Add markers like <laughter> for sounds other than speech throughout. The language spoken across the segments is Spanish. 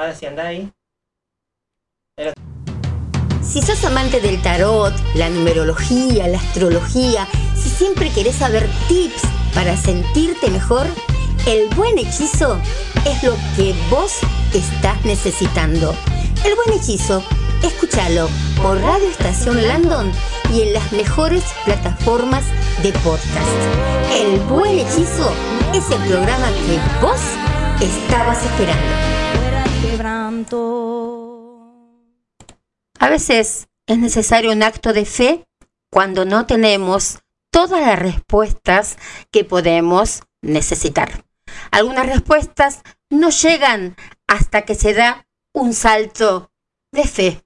Ahora ahí. Si sos amante del tarot, la numerología, la astrología, si siempre querés saber tips para sentirte mejor, el buen hechizo es lo que vos estás necesitando. El buen hechizo, escúchalo por Radio Estación Landon y en las mejores plataformas de podcast. El buen hechizo es el programa que vos estabas esperando. A veces es necesario un acto de fe cuando no tenemos todas las respuestas que podemos necesitar. Algunas respuestas no llegan hasta que se da un salto de fe.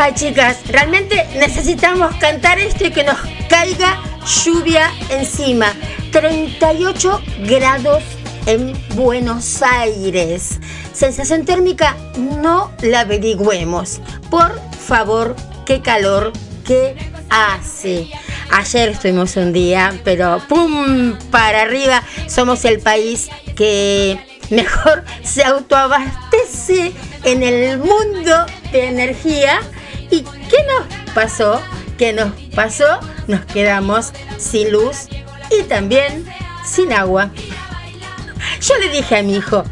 Ay, chicas, realmente necesitamos cantar esto y que nos caiga lluvia encima. 38 grados en Buenos Aires. Sensación térmica, no la averigüemos. Por favor, qué calor que hace. Ayer estuvimos un día, pero ¡pum! Para arriba. Somos el país que mejor se autoabastece en el mundo de energía ¿Y qué nos pasó? ¿Qué nos pasó? Nos quedamos sin luz y también sin agua. Yo le dije a mi hijo,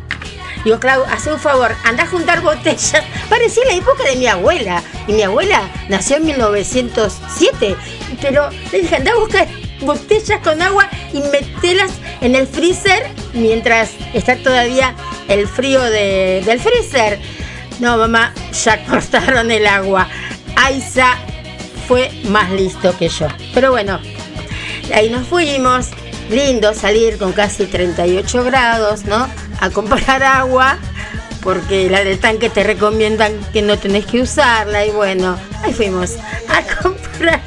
digo, Clau, haz un favor, anda a juntar botellas. <laughs> Parecía la época de mi abuela. Y mi abuela nació en 1907. Pero le dije, anda a buscar botellas con agua y metelas en el freezer mientras está todavía el frío del freezer. No, mamá, ya <laughs> cortaron el agua. Aiza fue más listo que yo. Pero bueno, ahí nos fuimos. Lindo salir con casi 38 grados, ¿no? A comprar <laughs> agua, porque la del tanque te recomiendan que no tenés que usarla. Y bueno, ahí fuimos a <laughs> comprar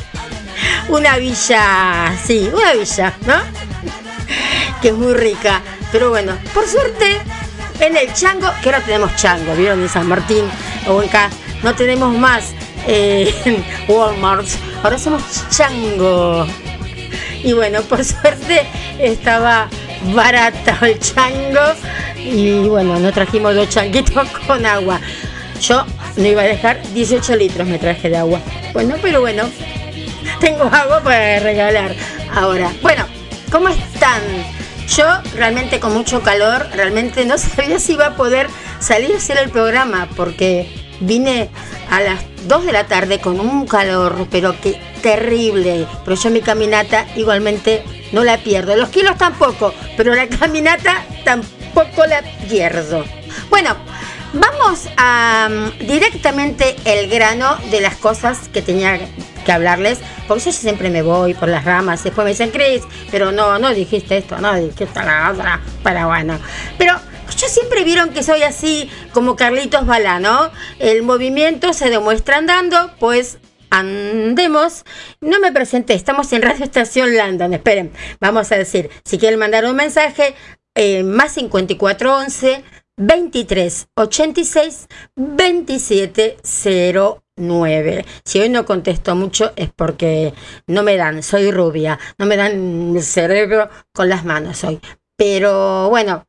una villa, sí, una villa, ¿no? Que es muy rica. Pero bueno, por suerte, en el chango, que ahora tenemos chango, ¿vieron? En San Martín o en acá, no tenemos más en Walmart. Ahora somos chango. Y bueno, por <laughs> suerte estaba barato el chango. Y bueno, nos trajimos dos changuitos <laughs> con agua. Yo no iba a dejar 18 litros, me traje de agua. Bueno, pero bueno, tengo agua para regalar ahora. Bueno, ¿cómo están? Yo realmente con mucho calor, realmente no <laughs> sabía si iba a poder salir a hacer el programa porque vine a las 2 de la tarde con un calor, pero que terrible. Pero yo mi caminata igualmente no la pierdo. Los kilos tampoco, pero la caminata tampoco la pierdo. Bueno, vamos a mm, directamente el grano de las cosas que tenía que hablarles, porque yo siempre me voy por las ramas, después me dicen, Cris, pero no, no dijiste esto, no dijiste la otra, para bueno. Pero yo siempre vieron que soy así como Carlitos Balá, ¿no? El movimiento se demuestra andando, pues andemos. No me presenté, estamos en Radio Estación London. Esperen, vamos a decir, si quieren mandar un mensaje, eh, más 5411 23 86 27 09. Si hoy no contesto mucho es porque no me dan, soy rubia, no me dan el cerebro con las manos hoy. Pero bueno,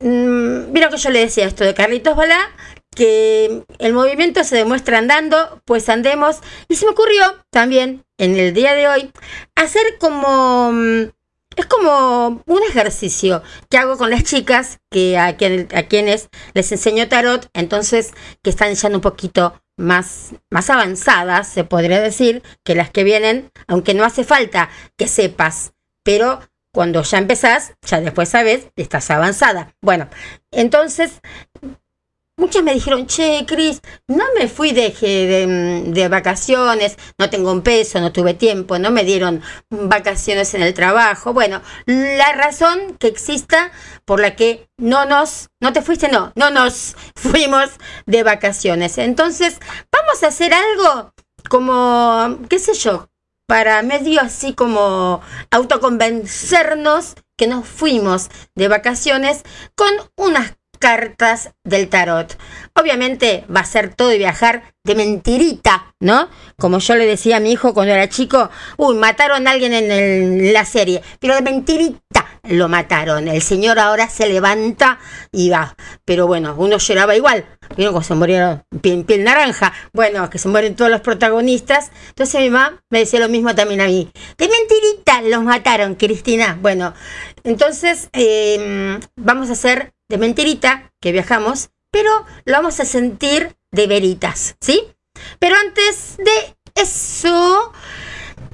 mmm, que yo le decía esto de Carlitos Balá, que el movimiento se demuestra andando, pues andemos. Y se me ocurrió también en el día de hoy hacer como... Mm, es como un ejercicio que hago con las chicas que a, a quienes les enseño tarot, entonces que están ya un poquito más, más avanzadas, se podría decir, que las que vienen, aunque no hace falta que sepas pero cuando ya empezás, ya después sabes, estás avanzada. Bueno, entonces Muchos me dijeron, che, Cris, no me fui de, de, de, vacaciones, no tengo un peso, no tuve tiempo, no me dieron vacaciones en el trabajo. Bueno, la razón que exista por la que no nos, no te fuiste, no, no nos <laughs> fuimos de vacaciones. Entonces, vamos a hacer algo como, qué sé yo, para medio así como autoconvencernos que nos fuimos de vacaciones con unas cartas del tarot. Obviamente va a ser todo de viajar de mentirita, ¿no? Como yo le decía a mi hijo cuando era chico, uy, mataron a alguien en, la serie, pero de mentirita lo mataron. El señor ahora se levanta y va. Pero bueno, uno lloraba igual. ¿Vieron cómo se murieron piel, piel naranja? Bueno, que se mueren todos los protagonistas. Entonces mi mamá me decía lo mismo también a mí. De mentirita los mataron, Cristina. Bueno, entonces em, vamos a hacer de mentirita que viajamos, pero lo vamos a sentir de veritas, ¿sí? Pero antes de eso,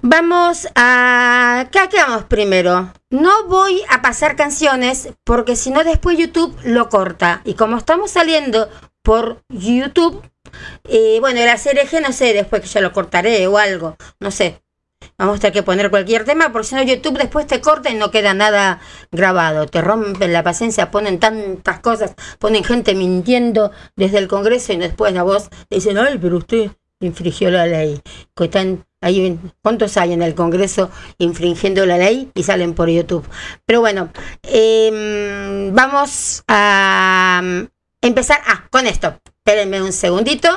vamos a... ¿Qué vamos primero? No voy a pasar canciones porque si no después YouTube lo corta. Y como estamos saliendo por YouTube, eh, bueno, la CRG no sé, después que ya lo cortaré o algo, no sé. Vamos a tener que poner cualquier tema, porque si no YouTube después te corta y no queda nada grabado. Te rompen la paciencia, ponen tantas cosas, ponen gente mintiendo desde el Congreso y después la voz dicen, ay, pero usted infringió la ley. Están ahí, ¿Cuántos hay en el Congreso infringiendo la ley y salen por YouTube? Pero bueno, em, vamos a em, empezar ah, con esto. Espérenme un segundito,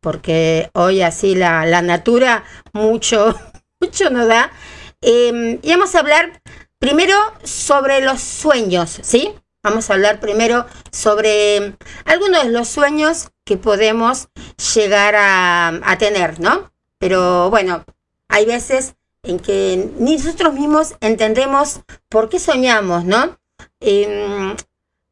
porque hoy así la, la natura mucho <laughs> mucho no da. Em, y vamos a hablar primero sobre los sueños, ¿sí? Vamos a hablar primero sobre algunos de los sueños que podemos llegar a, tener, ¿no? Pero bueno, hay veces en que ni nosotros mismos entendemos por qué soñamos, ¿no? Em,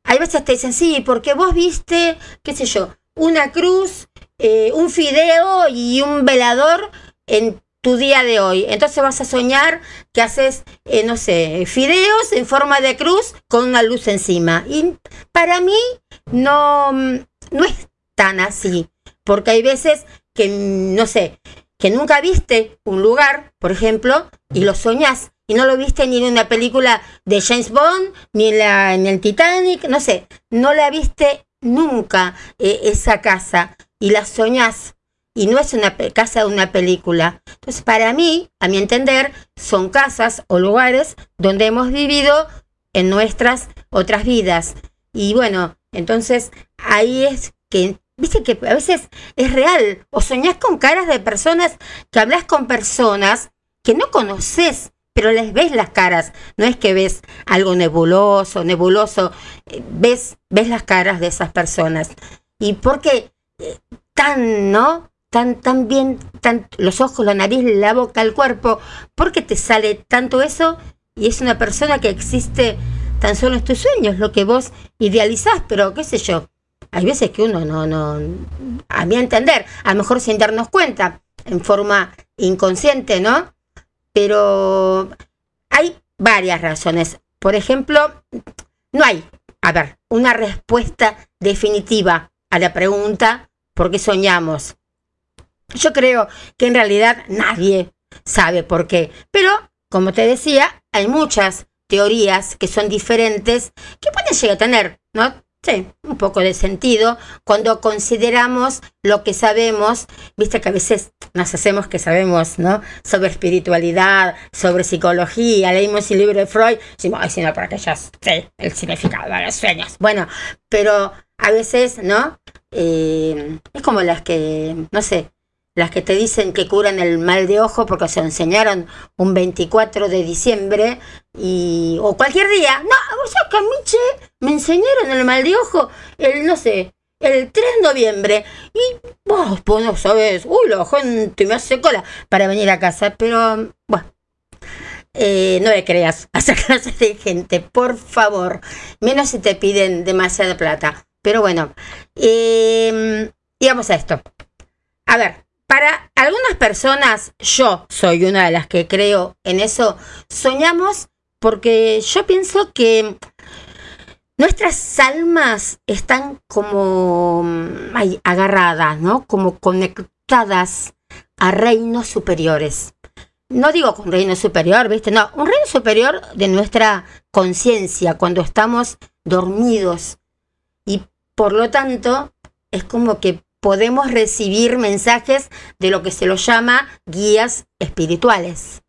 hay veces te dicen, sí, porque vos viste, qué sé yo, una cruz, eh, un fideo y un velador en tu día de hoy. Entonces vas a soñar que haces, eh, no sé, fideos en forma de cruz con una luz encima. Y para mí no, no es tan así, porque hay veces que, no sé, que nunca viste un lugar, por ejemplo, y lo soñás. Y no lo viste ni en una película de James Bond, ni en, la, en el Titanic, no sé, no la viste nunca eh, esa casa y la soñás y no es una casa de una película. Entonces, para mí, a mi entender, son casas o lugares donde hemos vivido en nuestras otras vidas. Y bueno, entonces ahí es que, viste que a veces es real, o soñás con caras de personas, que hablas con personas que no conoces, pero les ves las caras. No es que ves algo nebuloso, nebuloso, eh, ves, ves las caras de esas personas. ¿Y por qué eh, tan, no? tan, tan bien, tan, los ojos, la nariz, la boca, el cuerpo, ¿por qué te sale tanto eso? Y es una persona que existe tan solo en tus sueños, lo que vos idealizás, pero qué sé yo. Hay veces que uno no, no, a mi entender, a lo mejor sin darnos cuenta, en forma inconsciente, ¿no? Pero hay varias razones. Por ejemplo, no hay, a ver, una respuesta definitiva a la pregunta ¿por qué soñamos? Yo creo que en realidad nadie sabe por qué. Pero, como te decía, hay muchas teorías que son diferentes que pueden llegar a tener, ¿no? Sí, un poco de sentido cuando consideramos lo que sabemos, viste que a veces nos hacemos que sabemos, ¿no? Sobre espiritualidad, sobre psicología, leímos el libro de Freud, decimos, ay, sino para que ya sé el significado de los sueños. Bueno, pero a veces, ¿no? Eh, es como las que, no sé, las que te dicen que curan el mal de ojo porque se enseñaron un 24 de diciembre y o cualquier día. No, o sea, Camiche me enseñaron el mal de ojo el, no sé, el 3 de noviembre. Y vos, pues no sabes, uy, la gente me hace cola para venir a casa, pero bueno. Eh, no le creas a esa <laughs> clase de gente, por favor. Menos si te piden demasiada plata. Pero bueno, eh, digamos a esto. A ver, para algunas personas, yo soy una de las que creo en eso, soñamos porque yo pienso que nuestras almas están como mm, agarradas, ¿no? Como conectadas a reinos superiores. No digo con reino superior, ¿viste? No, un reino superior de nuestra conciencia cuando estamos dormidos. Y por lo tanto, es como que podemos recibir mensajes de lo que se lo llama guías espirituales.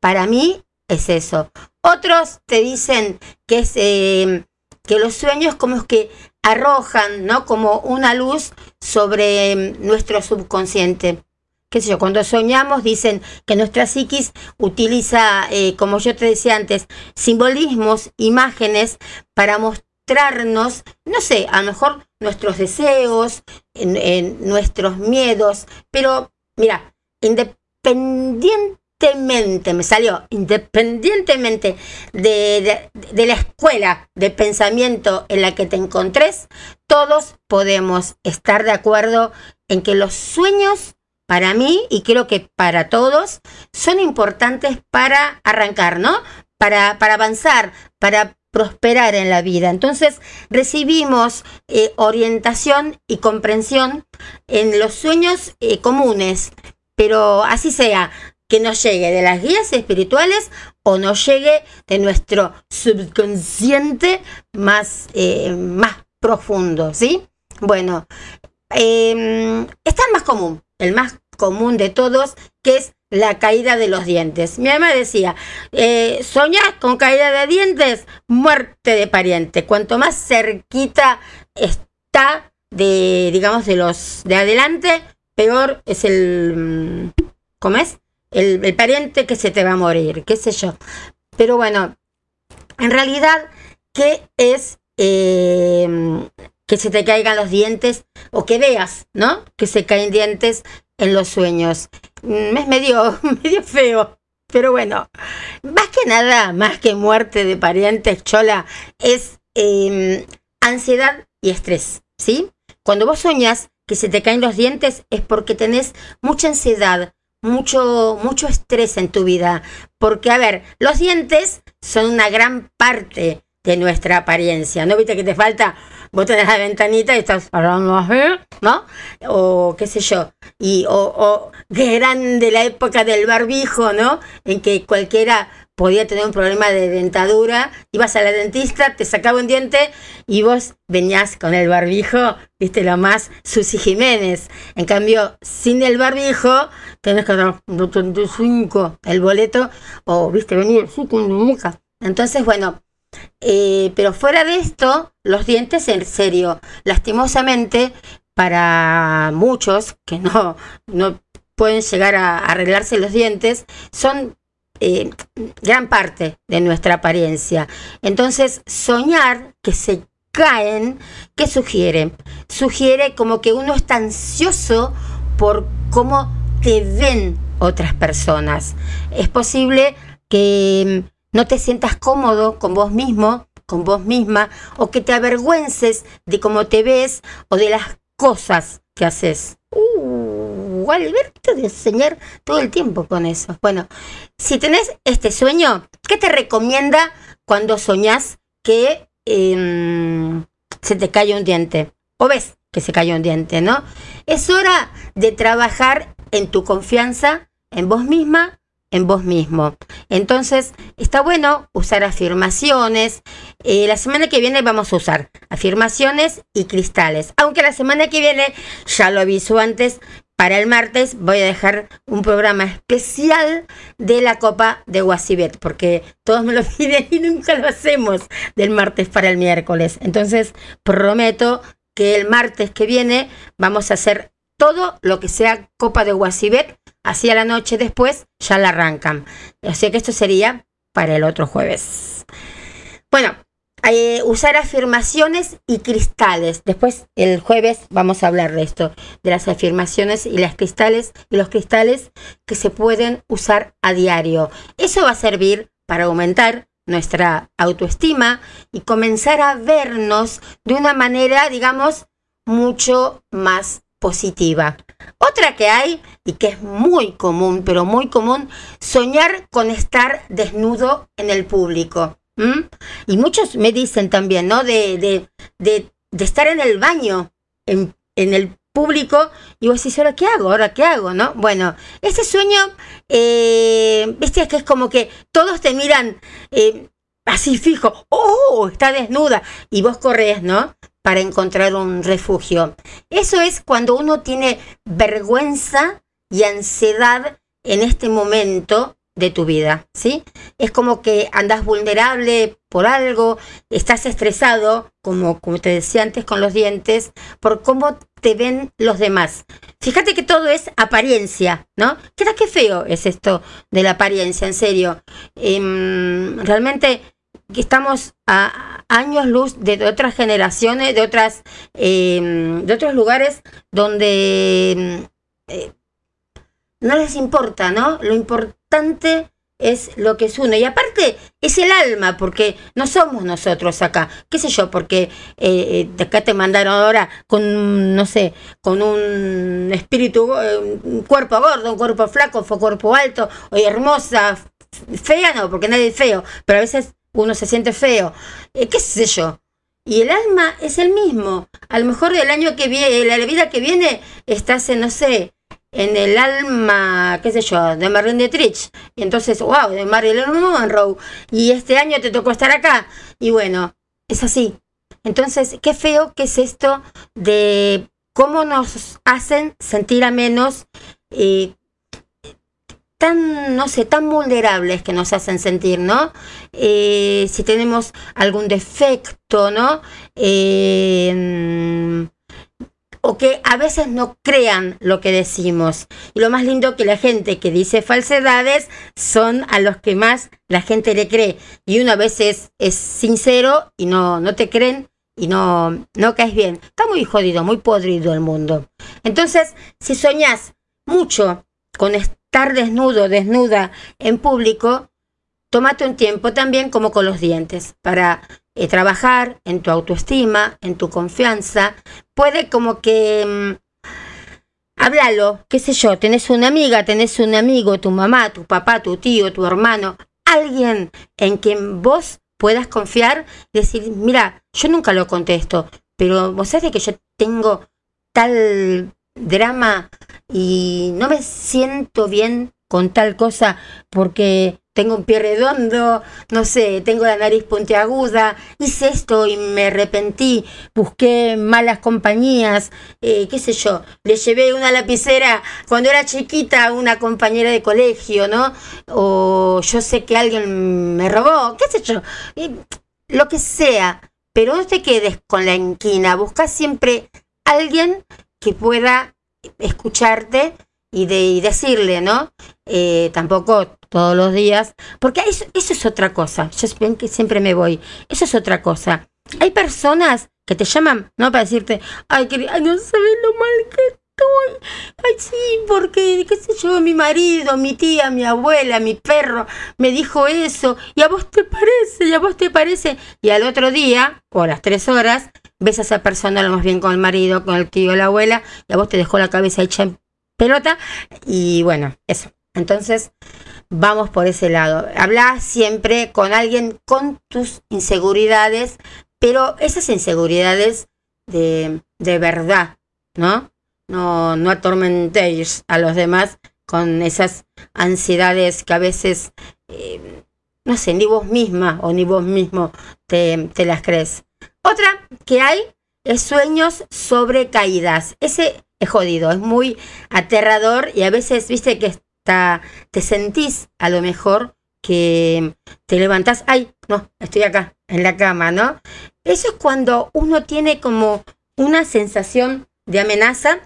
Para mí es eso. Otros te dicen que es eh, que los sueños como que arrojan, ¿no? Como una luz sobre mm, nuestro subconsciente. Qué sé yo, cuando soñamos dicen que nuestra psiquis utiliza, eh, como yo te decía antes, simbolismos, imágenes para mostrarnos, no sé, a lo mejor nuestros deseos, en, nuestros miedos, pero mira, independiente me salió, independientemente de, la escuela de pensamiento en la que te encontres, todos podemos estar de acuerdo en que los sueños, para mí y creo que para todos, son importantes para arrancar, ¿no? Para, para avanzar, para prosperar en la vida. Entonces recibimos eh, orientación y comprensión en los sueños eh, comunes, pero así sea, que nos llegue de las guías espirituales o nos llegue de nuestro subconsciente más, eh, más profundo, ¿sí? Bueno, eh, está el más común, el más común de todos, que es la caída de los dientes. Mi mamá decía, eh, con caída de dientes, muerte de pariente. Cuanto más cerquita está de, digamos, de los de adelante, peor es el, mm, ¿cómo es? El, pariente que se te va a morir, qué sé yo. Pero bueno, en realidad, ¿qué es em, que se te caigan los dientes o que veas, ¿no? Que se caen dientes en los sueños. Mm, es medio, <laughs> medio feo. Pero bueno, más que nada, más que muerte de parientes, chola, es em, ansiedad y estrés, ¿sí? Cuando vos soñas que se te caen los dientes es porque tenés mucha ansiedad, mucho, mucho estrés en tu vida. Porque, a ver, los dientes son una gran parte de nuestra apariencia. ¿No viste que te falta? Vos tenés la ventanita y estás hablando así, ¿no? O qué sé yo. Y, o, o grande la época del barbijo, ¿no? En que cualquiera podía tener un problema de dentadura, ibas a la dentista, te sacaba un diente y vos venías con el barbijo, viste lo más Susi Jiménez. En cambio, sin el barbijo, tenés que dar 35 el boleto o, viste, venir con muca. Entonces, bueno, eh, pero fuera de esto, los dientes, en serio, lastimosamente, para muchos que no, no pueden llegar a arreglarse los dientes, son eh, gran parte de nuestra apariencia. Entonces, soñar que se caen, ¿qué sugiere? Sugiere como que uno está ansioso por cómo te ven otras personas. Es posible que mm, no te sientas cómodo con vos mismo, con vos misma, o que te avergüences de cómo te ves o de las cosas que haces. Uh, De enseñar todo el tiempo con eso. Bueno, si tenés este sueño, ¿qué te recomienda cuando soñás que em, se te cae un diente? O ves que se cayó un diente, ¿no? Es hora de trabajar en tu confianza, en vos misma, en vos mismo. Entonces, está bueno usar afirmaciones. Eh, la semana que viene vamos a usar afirmaciones y cristales. Aunque la semana que viene, ya lo aviso antes, para el martes voy a dejar un programa especial de la Copa de Guasibet, porque todos me lo <laughs> piden y nunca lo hacemos del martes para el miércoles. Entonces, prometo que el martes que viene vamos a hacer todo lo que sea Copa de Guasibet Así a la noche después ya la arrancan. O sea que esto sería para el otro jueves. Bueno, eh, usar afirmaciones y cristales. Después el jueves vamos a hablar de esto, de las afirmaciones y las cristales y los cristales que se pueden usar a diario. Eso va a servir para aumentar nuestra autoestima y comenzar a vernos de una manera, digamos, mucho más positiva. Otra que hay y que es muy común, pero muy común, soñar con estar desnudo en el público. Y muchos me dicen también, ¿no? De, de, de, estar en el baño, en, en, el público, y vos decís, ¿ahora qué hago? ¿Ahora qué hago? ¿No? Bueno, ese sueño, eh, viste, que es como que todos te miran eh, así fijo, ¡oh! Está desnuda, y vos corres, ¿no? Para encontrar un refugio. Eso es cuando uno tiene vergüenza y ansiedad en este momento de tu vida, ¿sí? Es como que andas vulnerable por algo, estás estresado, como, como te decía antes con los dientes, por cómo te ven los demás. Fíjate que todo es apariencia, ¿no? ¿Qué qué feo es esto de la apariencia, en serio. Em, realmente estamos a años luz de otras generaciones, de otras, em, de otros lugares donde em, eh, no les importa, ¿no? Lo importante es lo que es uno. Y aparte es el alma, porque no somos nosotros acá. ¿Qué sé yo? Porque eh, eh, de acá te mandaron ahora con, no sé, con un espíritu, eh, un cuerpo gordo, un cuerpo flaco, un cuerpo alto, o hermosa, fea no, porque nadie es feo, pero a veces uno se siente feo. ¿Qué sé yo? Y el alma es el mismo. A lo mejor el año que viene, la vida que viene, estás en, no sé, en el alma, qué sé yo, de Marlene Dietrich. Y entonces, wow, de Marilyn Monroe. Y este año te tocó estar acá. Y bueno, es así. Entonces, qué feo que es esto de cómo nos hacen sentir a menos, eh, tan, no sé, tan vulnerables que nos hacen sentir, ¿no? Eh, si tenemos algún defecto, ¿no? Eh, o que a veces no crean lo que decimos. Y lo más lindo que la gente que dice falsedades son a los que más la gente le cree. Y uno a veces es sincero y no, no te creen y no, no caes bien. Está muy jodido, muy podrido el mundo. Entonces, si soñás mucho con estar desnudo, desnuda en público, tómate un tiempo también como con los dientes para eh, trabajar en tu autoestima, en tu confianza. Puede como que... Mm, háblalo, qué sé yo, tenés una amiga, tenés un amigo, tu mamá, tu papá, tu tío, tu hermano, alguien en quien vos puedas confiar decir, mira, yo nunca lo contesto, pero vos sabés que yo tengo tal drama y no me siento bien con tal cosa porque tengo un pie redondo, no sé, tengo la nariz puntiaguda, hice esto y me arrepentí, busqué malas compañías, eh, qué sé yo, le llevé una lapicera cuando era chiquita a una compañera de colegio, ¿no? O yo sé que alguien me robó, qué sé yo, lo que sea, pero no te quedes con la inquina, busca siempre alguien que pueda escucharte y, de, decirle, ¿no? Eh, tampoco todos los días, porque eso, eso es otra cosa. Yo siempre me voy. Eso es otra cosa. Hay personas que te llaman, ¿no? Para decirte, ay, que, ay no sabes lo mal que estoy. Ay, sí, porque, qué sé yo, mi marido, mi tía, mi abuela, mi perro me dijo eso. Y a vos te parece, y a vos te parece. Y al otro día, o a las tres horas, ves a esa persona lo más bien con el marido, con el tío, la abuela, y a vos te dejó la cabeza hecha en pelota. Y bueno, eso. Entonces, vamos por ese lado. Habla siempre con alguien con tus inseguridades, pero esas inseguridades de, de verdad, ¿no? No, no atormentéis a los demás con esas ansiedades que a veces, eh, no sé, ni vos misma o ni vos mismo te, te las crees. Otra que hay es sueños sobre caídas. Ese es jodido, es muy aterrador y a veces, viste que te sentís a lo mejor que te levantás, ay, no, estoy acá, en la cama, ¿no? Eso es cuando uno tiene como una sensación de amenaza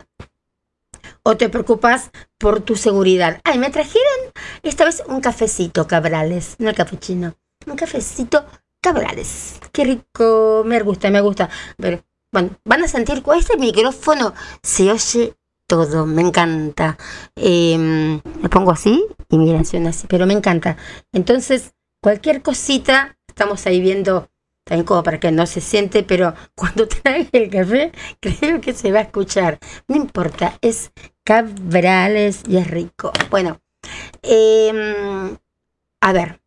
o te preocupas por tu seguridad. Ay, me trajeron esta vez un cafecito, Cabrales, no el cafechino, un cafecito Cabrales. Qué rico, me gusta, me gusta. Pero bueno, van a sentir que este micrófono se oye me encanta. Em, me pongo así y mira, así, pero me encanta. Entonces, cualquier cosita, estamos ahí viendo también como para que no se siente, pero <laughs> cuando traiga el café, <laughs> creo que se va a escuchar. No importa, es cabrales y es rico. Bueno, em, a ver.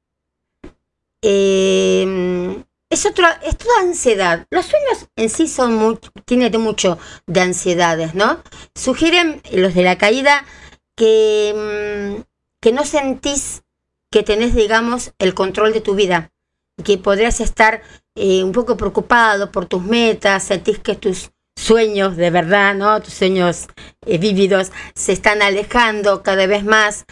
Eh, es otro, es toda ansiedad. Los sueños en sí son muy, tienen mucho de ansiedades, ¿no? Sugieren los de la caída que, mm, que no sentís que tenés, digamos, el control de tu vida, que podrías estar eh, un poco preocupado por tus metas, sentís que tus sueños de verdad, ¿no? Tus sueños eh, vívidos se están alejando cada vez más,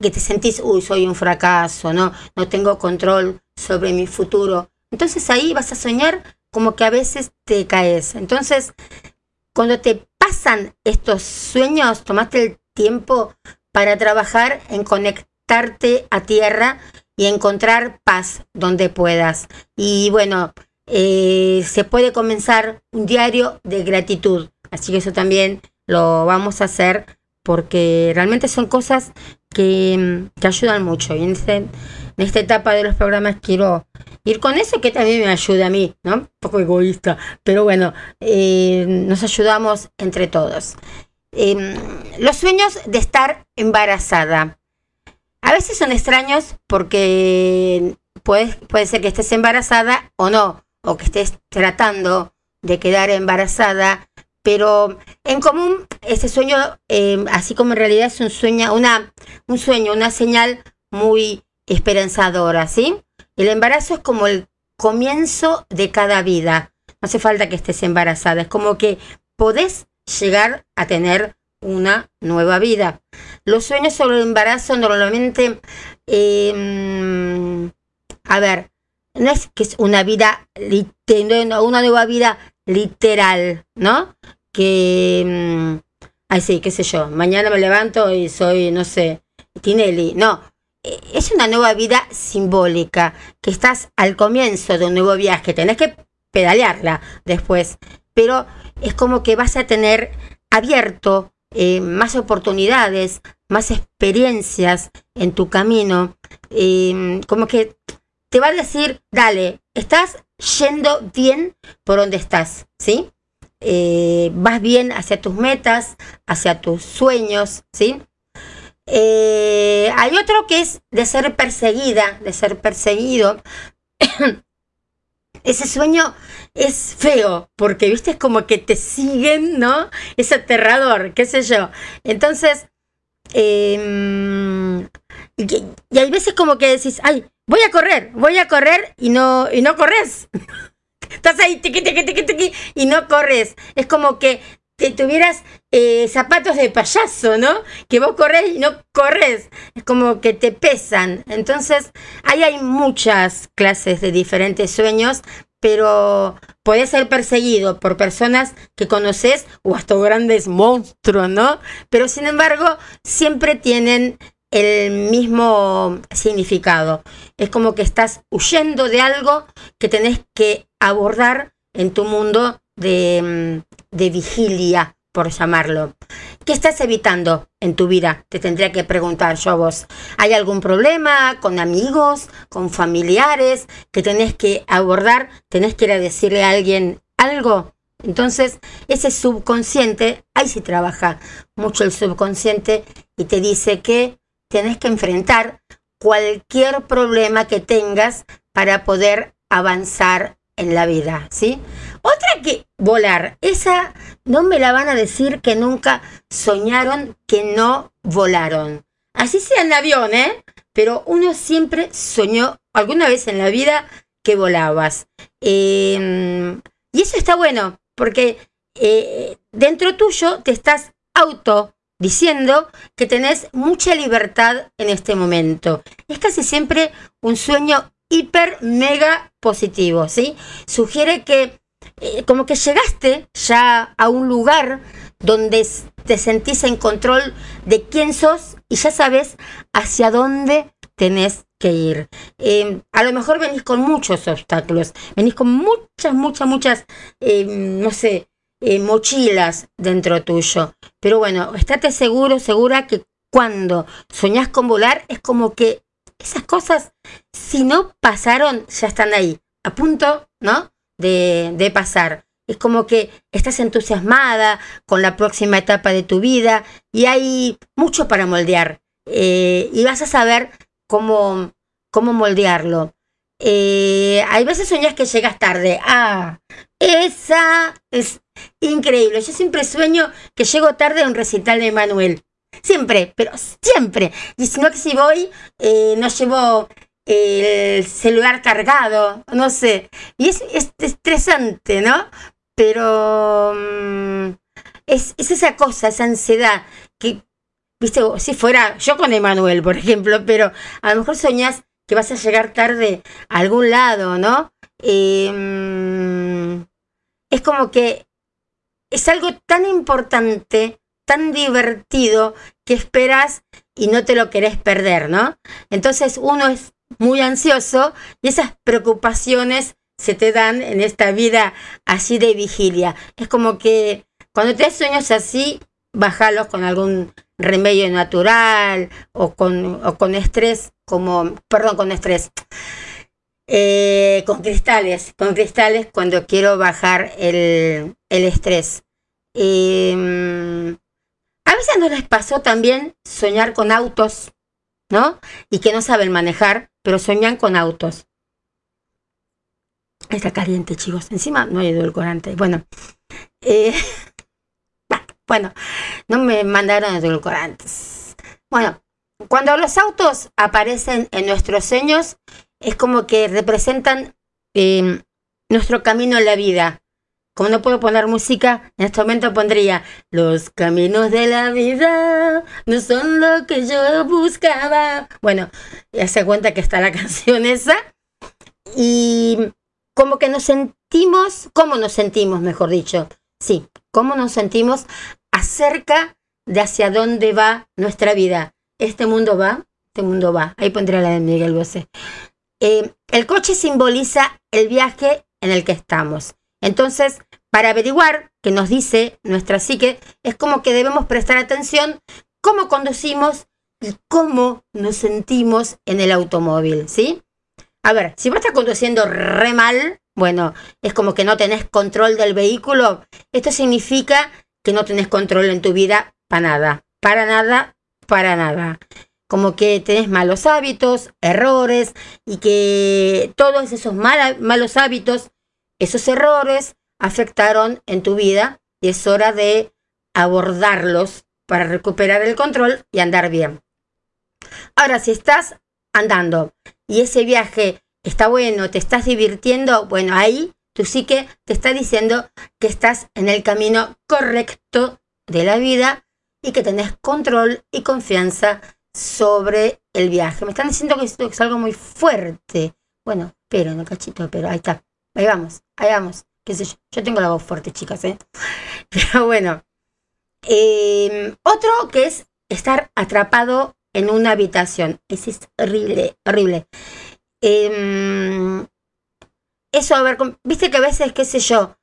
que te sentís, uy, soy un fracaso, ¿no? No tengo control sobre mi futuro. Entonces ahí vas a soñar como que a veces te caes. Entonces, cuando te pasan estos sueños, tomate el tiempo para trabajar en conectarte a tierra y encontrar paz donde puedas. Y bueno, eh, se puede comenzar un diario de gratitud. Así que eso también lo vamos a hacer porque realmente son cosas que, ayudan mucho. Y en esta etapa de los programas quiero ir con eso que también me ayuda a mí, ¿no? Un poco egoísta, pero bueno, eh, nos ayudamos entre todos. Em, los sueños de estar embarazada. A veces son extraños porque puede, puede ser que estés embarazada o no, o que estés tratando de quedar embarazada, pero en común ese sueño, em, así como en realidad es un sueño, una, un sueño, una señal muy esperanzadora, ¿sí? El embarazo es como el comienzo de cada vida. No hace falta que estés embarazada, es como que podés llegar a tener una nueva vida. Los sueños sobre el embarazo normalmente, em, a ver, no es que es una vida, una nueva vida literal, ¿no? Que, em, ay sí, qué sé yo, mañana me levanto y soy, no sé, Tinelli. No, es una nueva vida simbólica, que estás al comienzo de un nuevo viaje, tenés que pedalearla después, pero es como que vas a tener abierto eh, más oportunidades, más experiencias en tu camino, em, como que te va a decir, dale, estás yendo bien por donde estás, ¿sí? Eh, vas bien hacia tus metas, hacia tus sueños, ¿sí? Eh, hay otro que es de ser perseguida, de ser perseguido. <coughs> Ese sueño es feo, porque viste, como que te siguen, ¿no? Es aterrador, qué sé yo. Entonces, em, y, hay veces como que decís, ay, voy a correr, voy a correr y no, y no corres. <laughs> Estás ahí, tiqui, tiqui, tiqui, tiqui, y no corres. Es como que que tuvieras eh, zapatos de payaso, ¿no? Que vos corres y no corres, es como que te pesan. Entonces, ahí hay muchas clases de diferentes sueños, pero podés ser perseguido por personas que conoces o hasta grandes monstruos, ¿no? Pero sin embargo, siempre tienen el mismo significado. Es como que estás huyendo de algo que tenés que abordar en tu mundo de, de vigilia, por llamarlo. ¿Qué estás evitando en tu vida? Te tendría que preguntar yo a vos. ¿Hay algún problema con amigos, con familiares que tenés que abordar? ¿Tenés que ir a decirle a alguien algo? Entonces, ese subconsciente, ahí sí trabaja mucho el subconsciente y te dice que tenés que enfrentar cualquier problema que tengas para poder avanzar en la vida, ¿sí? Otra que volar, esa no me la van a decir que nunca soñaron que no volaron. Así sea en avión, ¿eh? Pero uno siempre soñó alguna vez en la vida que volabas. Em, y eso está bueno, porque eh, dentro tuyo te estás auto diciendo que tenés mucha libertad en este momento. Es casi siempre un sueño hiper mega positivo, ¿sí? Sugiere que eh, como que llegaste ya a un lugar donde te sentís en control de quién sos y ya sabes hacia dónde tenés que ir. Em, a lo mejor venís con muchos obstáculos, venís con muchas, muchas, muchas, em, no sé, eh, mochilas dentro tuyo. Pero bueno, estate seguro, segura que cuando soñás con volar es como que esas cosas, si no pasaron, ya están ahí, a punto ¿no? De, de pasar. Es como que estás entusiasmada con la próxima etapa de tu vida y hay mucho para moldear. Eh, y vas a saber cómo, cómo moldearlo. Eh, hay veces sueñas que llegas tarde. Ah, esa es increíble. Yo siempre sueño que llego tarde a un recital de Manuel. Siempre, pero siempre. Y si no que si voy, eh, no llevo el celular cargado, no sé. Y es, estresante, ¿no? Pero mm, es, es, esa cosa, esa ansiedad que, viste, si fuera yo con Emanuel, por ejemplo, pero a lo mejor soñás que vas a llegar tarde a algún lado, ¿no? Em, es como que es algo tan importante, tan divertido, que esperas y no te lo querés perder, ¿no? Entonces uno es muy ansioso y esas preocupaciones se te dan en esta vida así de vigilia. Es como que cuando te sueños así, bajalos con algún remedio natural o con, o con estrés, como, perdón, con estrés, eh, con cristales, con cristales cuando quiero bajar el, el estrés. Em, a veces no les pasó también soñar con autos, ¿no? Y que no saben manejar, pero soñan con autos. Está caliente, chicos. Encima no hay edulcorante. Bueno, eh, <laughs> bueno, no me mandaron edulcorantes. Bueno, cuando los autos aparecen en nuestros sueños, es como que representan em, nuestro camino en la vida. Como no puedo poner música, en este momento pondría Los caminos de la vida no son lo que yo buscaba. Bueno, ya se cuenta que está la <laughs> canción esa. Y como que nos sentimos, ¿cómo nos sentimos, mejor dicho? Sí, ¿cómo nos sentimos acerca de hacia dónde va nuestra vida? Este mundo va, este mundo va. Ahí pondré la de Miguel Bosé. Eh, el coche simboliza el viaje en el que estamos. Entonces, para averiguar qué nos dice nuestra psique, es como que debemos prestar atención cómo conducimos y cómo nos sentimos en el automóvil, ¿sí? A ver, si vos estás conduciendo re mal, bueno, es como que no tenés control del vehículo. Esto significa que no tenés control en tu vida para nada, para nada, para nada. Como que tenés malos hábitos, errores y que todos esos malos hábitos, esos errores afectaron en tu vida y es hora de abordarlos para recuperar el control y andar bien. Ahora, si estás andando y ese viaje está bueno, te estás divirtiendo, bueno, ahí tú sí que te está diciendo que estás en el camino correcto de la vida y que tenés control y confianza sobre el viaje. Me están diciendo que esto es algo muy fuerte. Bueno, pero no cachito, pero ahí está. Ahí vamos, ahí vamos. ¿Qué sé yo? Yo tengo la voz fuerte, chicas, ¿eh? <laughs> Pero bueno. Em, otro que es estar atrapado en una habitación. Ese es horrible, horrible. Em, eso, a ver, viste que a veces, qué sé yo,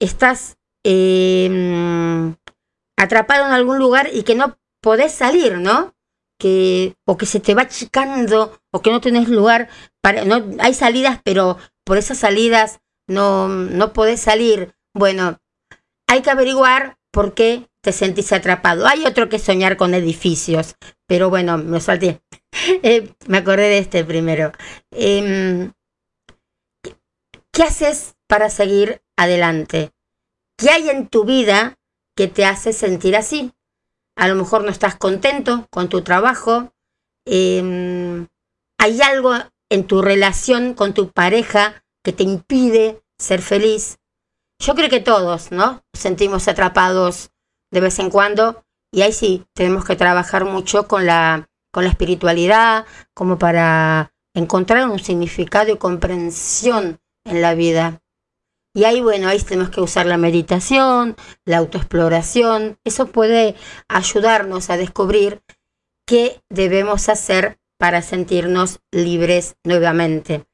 estás em, atrapado en algún lugar y que no podés salir, ¿no? Que, o que se te va achicando, o que no tenés lugar para, no, hay salidas, pero por esas salidas no, no podés salir. Bueno, hay que averiguar por qué te sentís atrapado. Hay otro que soñar con edificios, pero bueno, me salté. <laughs> Eh, me acordé de este primero. Em, ¿Qué haces para seguir adelante? ¿Qué hay en tu vida que te hace sentir así? A lo mejor no estás contento con tu trabajo. Em, hay algo en tu relación con tu pareja que te impide ser feliz. Yo creo que todos, ¿no? Sentimos atrapados de vez en cuando y ahí sí tenemos que trabajar mucho con la, con la espiritualidad como para encontrar un significado y comprensión en la vida. Y ahí, bueno, ahí tenemos que usar la meditación, la autoexploración. Eso puede ayudarnos a descubrir qué debemos hacer para sentirnos libres nuevamente.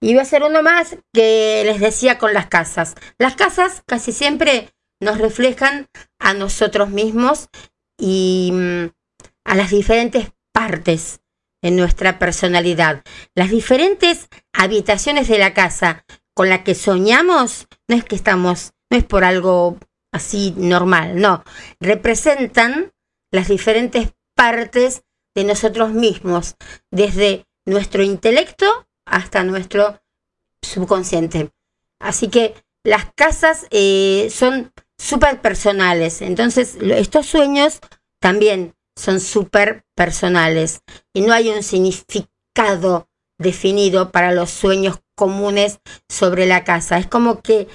Y voy a hacer uno más que les decía con las casas. Las casas casi siempre nos reflejan a nosotros mismos y mm, a las diferentes partes en nuestra personalidad. Las diferentes habitaciones de la casa con la que soñamos, no es que estamos, no es por algo así normal, no, representan las diferentes partes de nosotros mismos, desde nuestro intelecto hasta nuestro subconsciente. Así que las casas eh, son súper personales, entonces estos sueños también son súper personales y no hay un significado definido para los sueños comunes sobre la casa. Es como que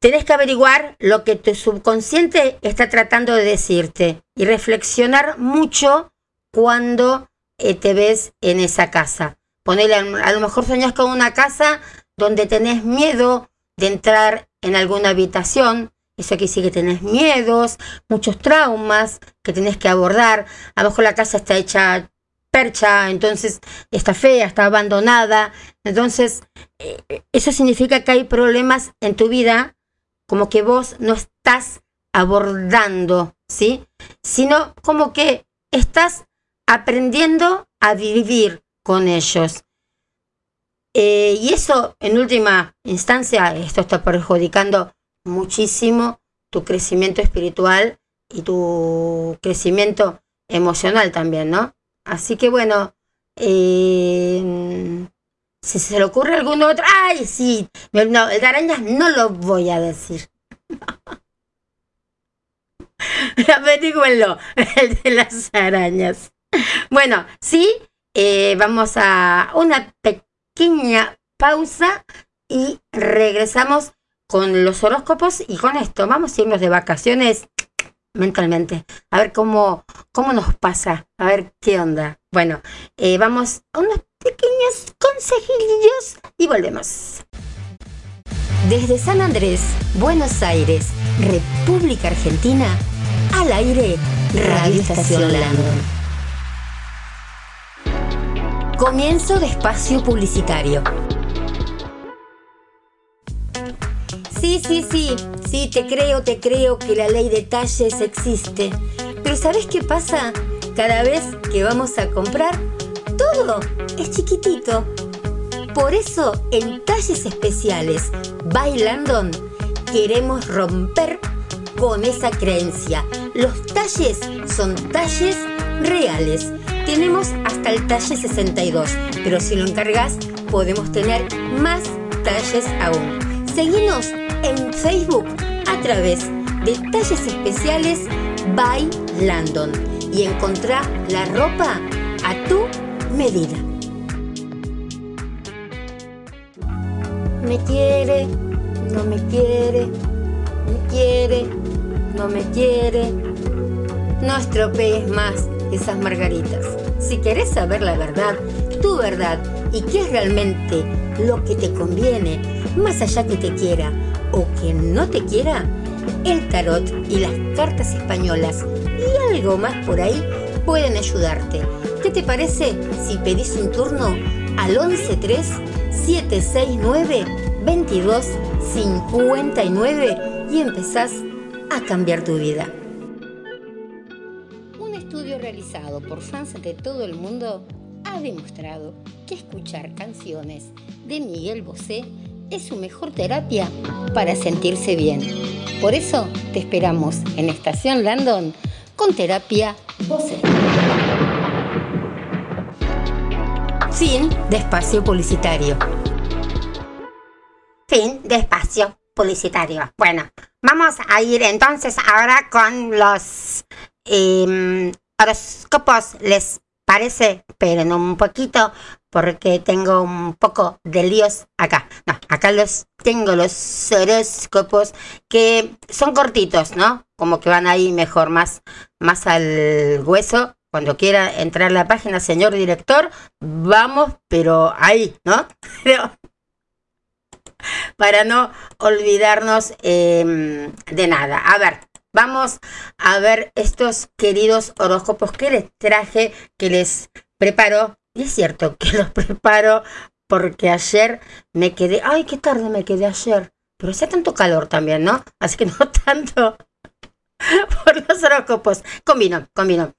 tenés que averiguar lo que tu subconsciente está tratando de decirte y reflexionar mucho cuando eh, te ves en esa casa. Ponele, a lo mejor soñás con una casa donde tenés miedo de entrar en alguna habitación. Eso quiere decir que tenés miedos, muchos traumas que tenés que abordar. A lo mejor la casa está hecha percha, entonces está fea, está abandonada. Entonces, eh, eso significa que hay problemas en tu vida como que vos no estás abordando, ¿sí? Sino como que estás aprendiendo a vivir con ellos. Eh, y eso, en última instancia, esto está perjudicando muchísimo tu crecimiento espiritual y tu crecimiento emocional también, ¿no? Así que bueno, eh, si se le ocurre algún otro, ay, sí, no, el de arañas no lo voy a decir. <laughs> Averigüenlo, <laughs> el de las arañas. Bueno, sí, eh, vamos a una pequeña pausa y regresamos con los horóscopos y con esto vamos a irnos de vacaciones mentalmente, a ver cómo, cómo nos pasa, a ver qué onda. Bueno, eh, vamos a unos pequeños consejillos y volvemos. Desde San Andrés, Buenos Aires, República Argentina, al aire, Radio Estación. Comienzo de espacio publicitario. Sí, sí, sí, sí, te creo, te creo que la ley de talles existe. Pero ¿sabes qué pasa? Cada vez que vamos a comprar, todo es chiquitito. Por eso, en talles especiales, by Landon, queremos romper con esa creencia. Los talles son talles reales tenemos hasta el talle 62, pero si lo encargas podemos tener más talles aún. Seguinos en Facebook a través de Talles Especiales by Landon y encontrá la ropa a tu medida. Me quiere, no me quiere, me quiere, no me quiere. No estropees más esas margaritas. Si querés saber la verdad, tu verdad y qué es realmente lo que te conviene, más allá que te quiera o que no te quiera, el tarot y las cartas españolas y algo más por ahí pueden ayudarte. ¿Qué te parece si pedís un turno al 113 769 2259 y empezás a cambiar tu vida? Por fans de todo el mundo ha demostrado que escuchar canciones de Miguel Bosé es su mejor terapia para sentirse bien. Por eso te esperamos en Estación Landon con Terapia Bosé. Fin de espacio publicitario. Fin de espacio publicitario. Bueno, vamos a ir entonces ahora con los eh, horóscopos les parece, esperen un poquito porque tengo un poco de líos acá. No, acá los tengo los horóscopos que son cortitos, ¿no? Como que van ahí mejor, más, más al hueso. Cuando quiera entrar a la página, señor director, vamos, pero ahí, ¿no? <laughs> para no olvidarnos em, de nada. A ver, Vamos a ver estos queridos horóscopos que les traje, que les preparo. Y es cierto que <laughs> los preparo porque ayer me quedé, ay, qué tarde me quedé ayer. Pero hacía tanto calor también, ¿no? Así que <laughs> no tanto <laughs> por los horóscopos. Combino, combino.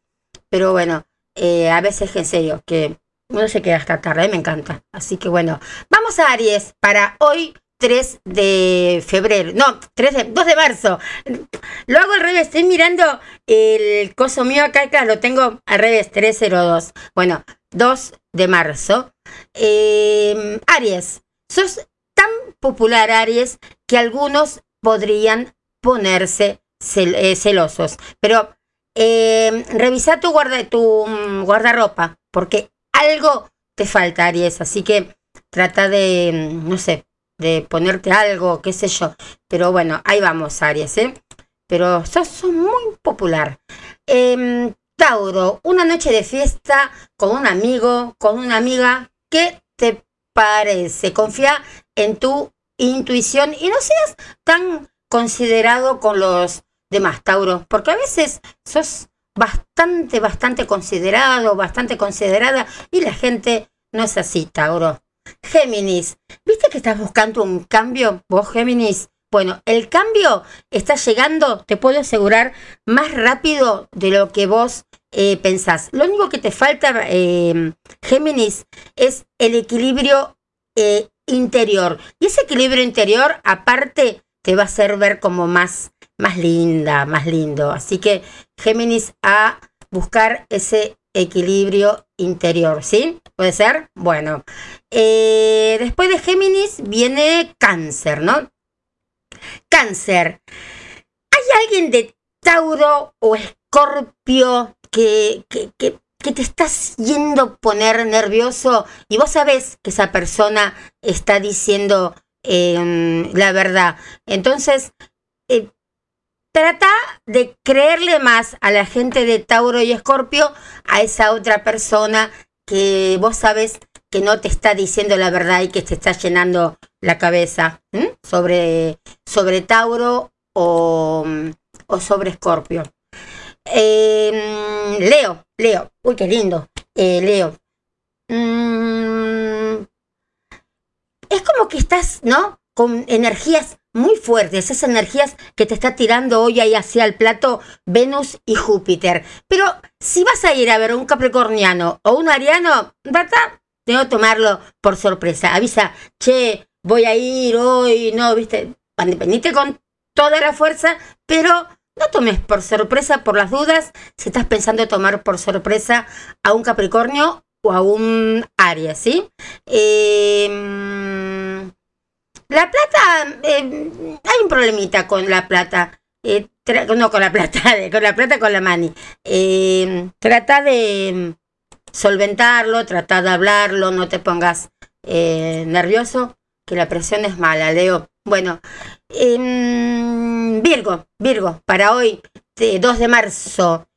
Pero bueno, eh, a veces en serio, que uno se queda hasta tarde, me encanta. Así que bueno, vamos a Aries para hoy 3 de febrero, no, 3 de, 2 de marzo. Lo hago al revés, estoy mirando el coso mío acá, acá lo tengo al revés, 302. Bueno, 2 de marzo. Eh, Aries, sos tan popular Aries que algunos podrían ponerse eh, celosos. Pero eh, revisa tu, guarda, tu mm, guardarropa, porque algo te falta, Aries. Así que trata de, mm, no sé, de ponerte algo, qué sé yo. Pero bueno, ahí vamos, Aries, ¿eh? Pero sos, muy popular. Em, Tauro, una noche de fiesta con un amigo, con una amiga. ¿Qué te parece? Confía en tu intuición y no seas tan considerado con los demás, Tauro, porque a veces sos bastante, bastante considerado, bastante considerada y la gente no es así, Tauro. Géminis, ¿viste que estás buscando un cambio, vos Géminis? Bueno, el cambio está llegando, te puedo asegurar, más rápido de lo que vos eh, pensás. Lo único que te falta, eh, Géminis, es el equilibrio eh, interior. Y ese equilibrio interior, aparte, te va a hacer ver como más, más linda, más lindo. Así que, Géminis, a buscar ese equilibrio interior, ¿sí? ¿Puede ser? Bueno, eh, después de Géminis viene cáncer, ¿no? Cáncer. ¿Hay alguien de Tauro o Escorpio que, que, que, te estás yendo poner nervioso y vos sabés que esa persona está diciendo em, la verdad? Entonces, trata de creerle más a la gente de Tauro y Escorpio a esa otra persona que vos sabes que no te está diciendo la verdad y que te está llenando la cabeza sobre, sobre Tauro o, o sobre Escorpio. Em, Leo, Leo, uy, qué lindo, eh, Leo. Mm, es como que estás, ¿no? Con energías muy fuertes, esas energías que te está tirando hoy ahí hacia el plato Venus y Júpiter. Pero si vas a ir a ver un capricorniano o un ariano, ¿verdad? Tengo que tomarlo por sorpresa. Avisa, che, voy a ir hoy, no, viste, venite con toda la fuerza, pero no tomes por sorpresa por las dudas si estás pensando tomar por sorpresa a un Capricornio o a un Aries, ¿sí? Eh, la plata, eh, hay un problemita con la plata. Eh, no <laughs> con la plata, con la plata con la mani. Eh, trata de solventarlo, trata de hablarlo, no te pongas nervioso, que la presión es mala, Leo. Bueno, em, Virgo, Virgo, para hoy, 2 de marzo.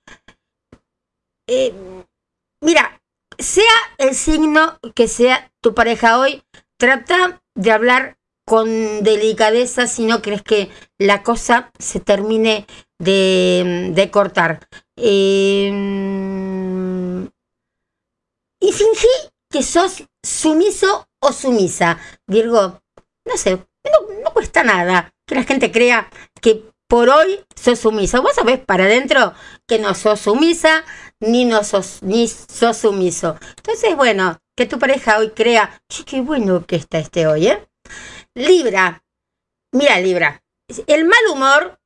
mira, sea el signo que sea tu pareja hoy, trata de hablar con delicadeza si no crees que la cosa se termine de, cortar. Em, y fingí que sos sumiso o sumisa. Virgo, no sé, no, cuesta nada que la gente crea que por hoy sos sumisa. Vos sabés para adentro que no sos sumisa ni no sos, ni sos sumiso. Entonces, bueno, que tu pareja hoy crea, qué bueno que está este hoy, ¿eh? Libra, mira Libra, el mal humor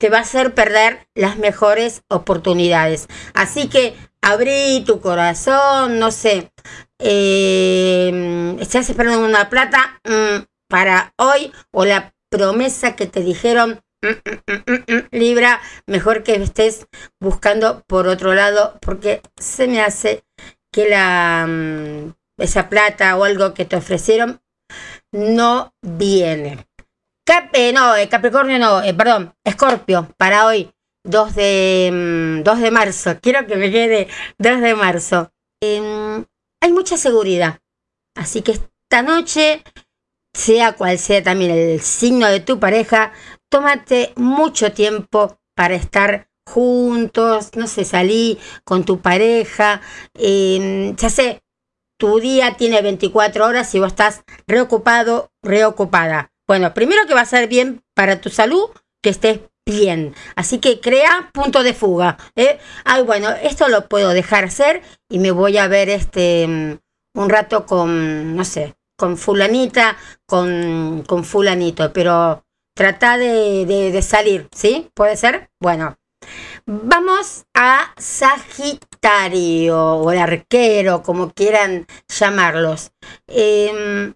te va a hacer perder las mejores oportunidades. Así que abrí tu corazón, no sé, eh, estás esperando una plata mm, para hoy o la promesa que te dijeron, mm, mm, Libra, mejor que estés buscando por otro lado porque se me hace que la esa plata o algo que te ofrecieron no viene. Eh, no, eh, Capricornio no, eh, perdón, Escorpio, para hoy, 2 de, 2 mm, de marzo. <laughs> Quiero que me quede 2 de marzo. Em, hay mucha seguridad. Así que esta noche, sea cual sea también el signo de tu pareja, tómate mucho tiempo para estar juntos, no sé, salí con tu pareja, em, ya sé, tu día tiene 24 horas y vos estás reocupado, reocupada. Bueno, primero que va a ser bien para tu salud, que estés bien. Así que crea punto de fuga. ¿eh? Ay, bueno, esto lo puedo dejar hacer y me voy a ver este un rato con, no sé, con fulanita, con, con fulanito, pero trata de, de, salir, ¿sí? ¿Puede ser? Bueno, vamos a Sagitario o el arquero, como quieran llamarlos. Em,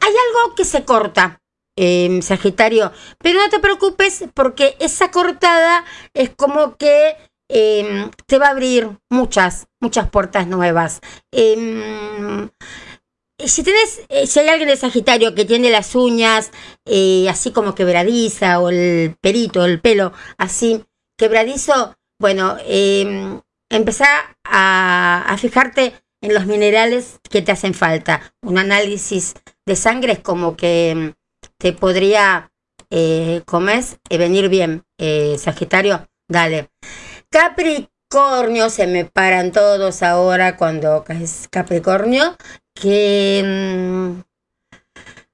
hay algo que se corta, em, Sagitario, pero no te preocupes porque esa cortada es como que em, te va a abrir muchas, muchas puertas nuevas. si tenés, eh, si hay alguien de Sagitario que tiene las uñas eh, así como quebradiza o el perito, el pelo así quebradizo, bueno, eh, empezá a, a fijarte en los minerales que te hacen falta. Un análisis de sangre es como que mm, te podría eh, comer y venir bien. Eh, Sagitario, dale. Capricornio, se me paran todos ahora cuando es Capricornio, que mm,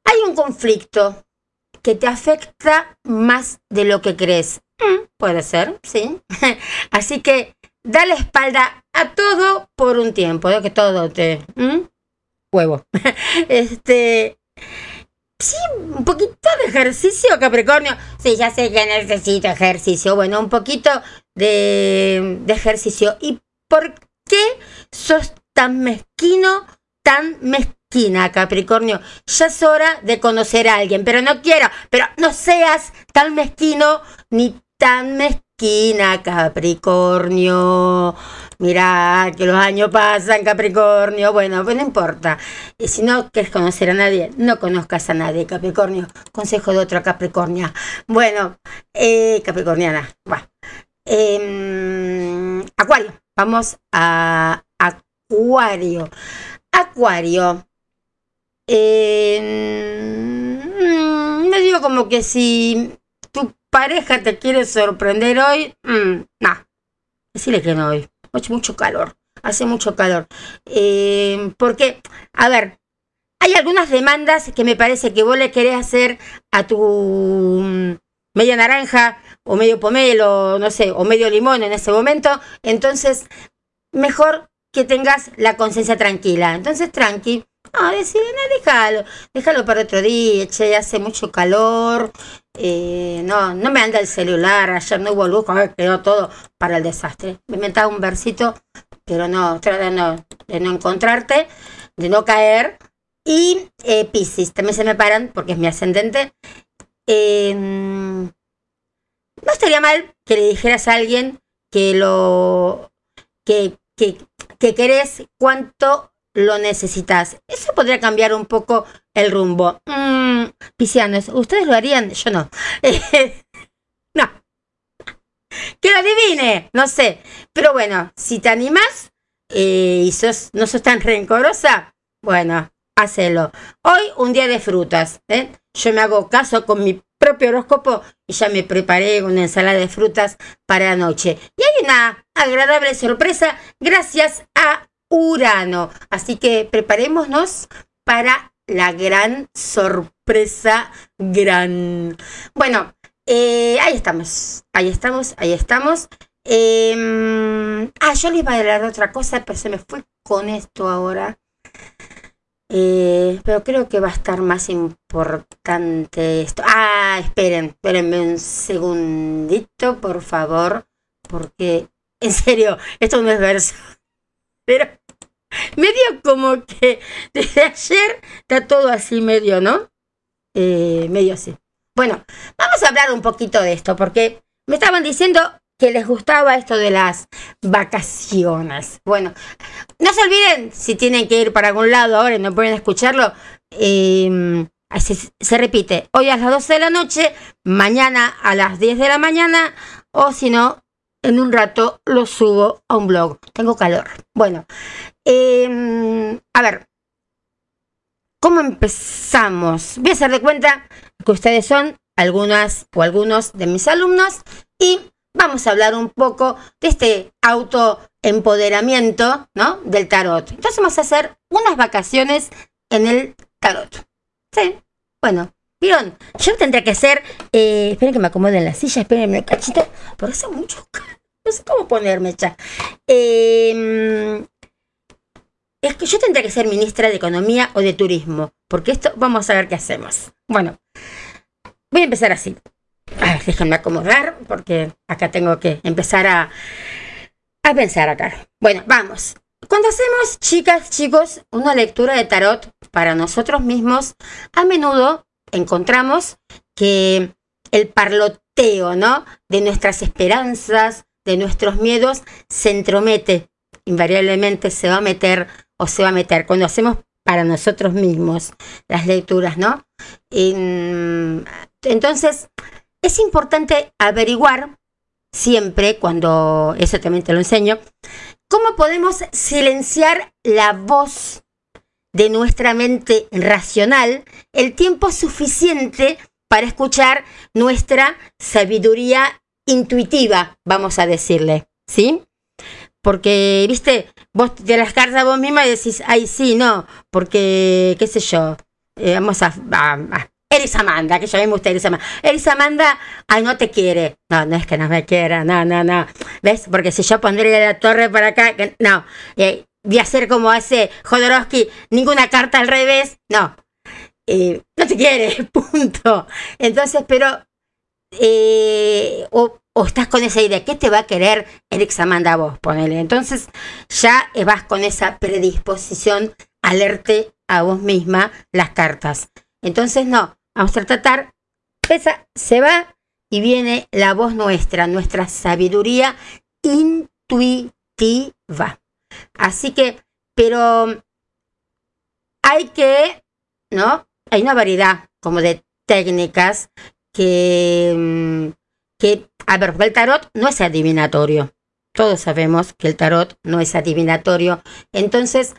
hay un conflicto que te afecta más de lo que crees. Mm, puede ser, sí. <laughs> Así que da la espalda a todo por un tiempo, de que todo te... Huevo. <laughs> este... Sí, un poquito de ejercicio, Capricornio. Sí, ya sé que necesito ejercicio. Bueno, un poquito de, de ejercicio. ¿Y por qué sos tan mezquino, tan mezquina, Capricornio? Ya es hora de conocer a alguien, pero no quiero, pero no seas tan mezquino ni tan mezquina, Capricornio. Mira, que los años pasan, Capricornio. Bueno, pues no importa. Y si no quieres conocer a nadie, no conozcas a nadie, Capricornio. Consejo de otra Capricornia. Bueno, eh, Capricorniana. Bueno. Em, acuario. Vamos a Acuario. Acuario. Em, me digo como que si pareja te quiere sorprender hoy, mm, no, decirle que no hoy. Hace mucho calor, hace mucho calor. Eh, porque, a ver, hay algunas demandas que me parece que vos le querés hacer a tu mm, media naranja o medio pomelo, no sé, o medio limón en ese momento. Entonces, mejor que tengas la conciencia tranquila. Entonces, tranqui. Ah, decir, no, déjalo, déjalo para otro día, che, hace mucho calor, eh, no, no me anda el celular, ayer no hubo luz, quedó todo para el desastre. Me inventaba un versito, pero no, trata de no, de no encontrarte, de no caer. Y eh, Pisces, también se me paran porque es mi ascendente. Em, no estaría mal que le dijeras a alguien que lo que, que, que querés cuánto lo necesitas. Eso podría cambiar un poco el rumbo. Mm, Piscianos, ¿ustedes lo harían? Yo no. <laughs> no. Que lo adivine, no sé. Pero bueno, si te animas eh, y sos, no sos tan rencorosa, bueno, hacelo. Hoy un día de frutas. ¿eh? Yo me hago caso con mi propio horóscopo y ya me preparé una ensalada de frutas para la noche. Y hay una agradable sorpresa gracias a Urano. Así que preparémonos para la gran sorpresa gran. Bueno, eh, ahí estamos, ahí estamos, ahí estamos. Em, ah, yo les iba a hablar otra cosa, pero se me fue con esto ahora. Eh, pero creo que va a estar más importante esto. Ah, esperen, espérenme un segundito, por favor, porque en serio, esto no es verso. <laughs> Pero <laughs> medio como que desde ayer está todo así medio, ¿no? Eh, medio así. Bueno, vamos a hablar un poquito de esto, porque me estaban diciendo que les gustaba esto de las vacaciones. Bueno, no se olviden, si tienen que ir para algún lado ahora y no pueden escucharlo, eh, se repite, hoy a las 12 de la noche, mañana a las 10 de la mañana, o si no, en un rato lo subo a un blog. Tengo calor. Bueno, em, a ver, ¿cómo empezamos? Voy a hacer de cuenta que ustedes son algunas o algunos de mis alumnos y vamos a hablar un poco de este autoempoderamiento, ¿no? Del tarot. Entonces vamos a hacer unas vacaciones en el tarot. Sí, bueno. ¿Vieron? Yo tendría que ser. Eh, esperen que me acomode en la silla, espérenme un cachito. Por eso mucho. No sé cómo ponerme ya. Eh, es que yo tendría que ser ministra de Economía o de Turismo, porque esto vamos a ver qué hacemos. Bueno, voy a empezar así. Déjenme acomodar, porque acá tengo que empezar a, a pensar acá. Bueno, vamos. Cuando hacemos, chicas, chicos, una lectura de tarot para nosotros mismos, a menudo encontramos que el parloteo, ¿no? De nuestras esperanzas, de nuestros miedos, se entromete. Invariablemente se va a meter o se va a meter. Cuando hacemos para nosotros mismos las lecturas, ¿no? entonces, es importante averiguar siempre, cuando eso también te lo enseño, cómo podemos silenciar la voz de nuestra mente racional el tiempo suficiente para escuchar nuestra sabiduría intuitiva, vamos a decirle, ¿sí? Porque, viste, vos de las cartas vos misma decís, ay, sí, no, porque, qué sé yo, eh, vamos a, a, Eris Amanda, que me gusta Eris Amanda. Eris Amanda, ay, no te quiere. No, no es que no me quiera, no, no, no. ¿Ves? Porque si yo pondría la torre para acá, no. Eh, voy a hacer como hace Jodorowsky, ninguna carta al revés, no. Eh, no te quiere, <laughs> punto. Entonces, pero, eh, o o estás con esa idea, ¿qué te va a querer Eric Samanda a vos? Ponele. Entonces ya vas con esa predisposición a leerte a vos misma las cartas. Entonces no, vamos a tratar, esa se va y viene la voz nuestra, nuestra sabiduría intuitiva. Así que, pero hay que, ¿no? Hay una variedad como de técnicas que, mm, a ver, el tarot no es adivinatorio. Todos sabemos que el tarot no es adivinatorio. Entonces,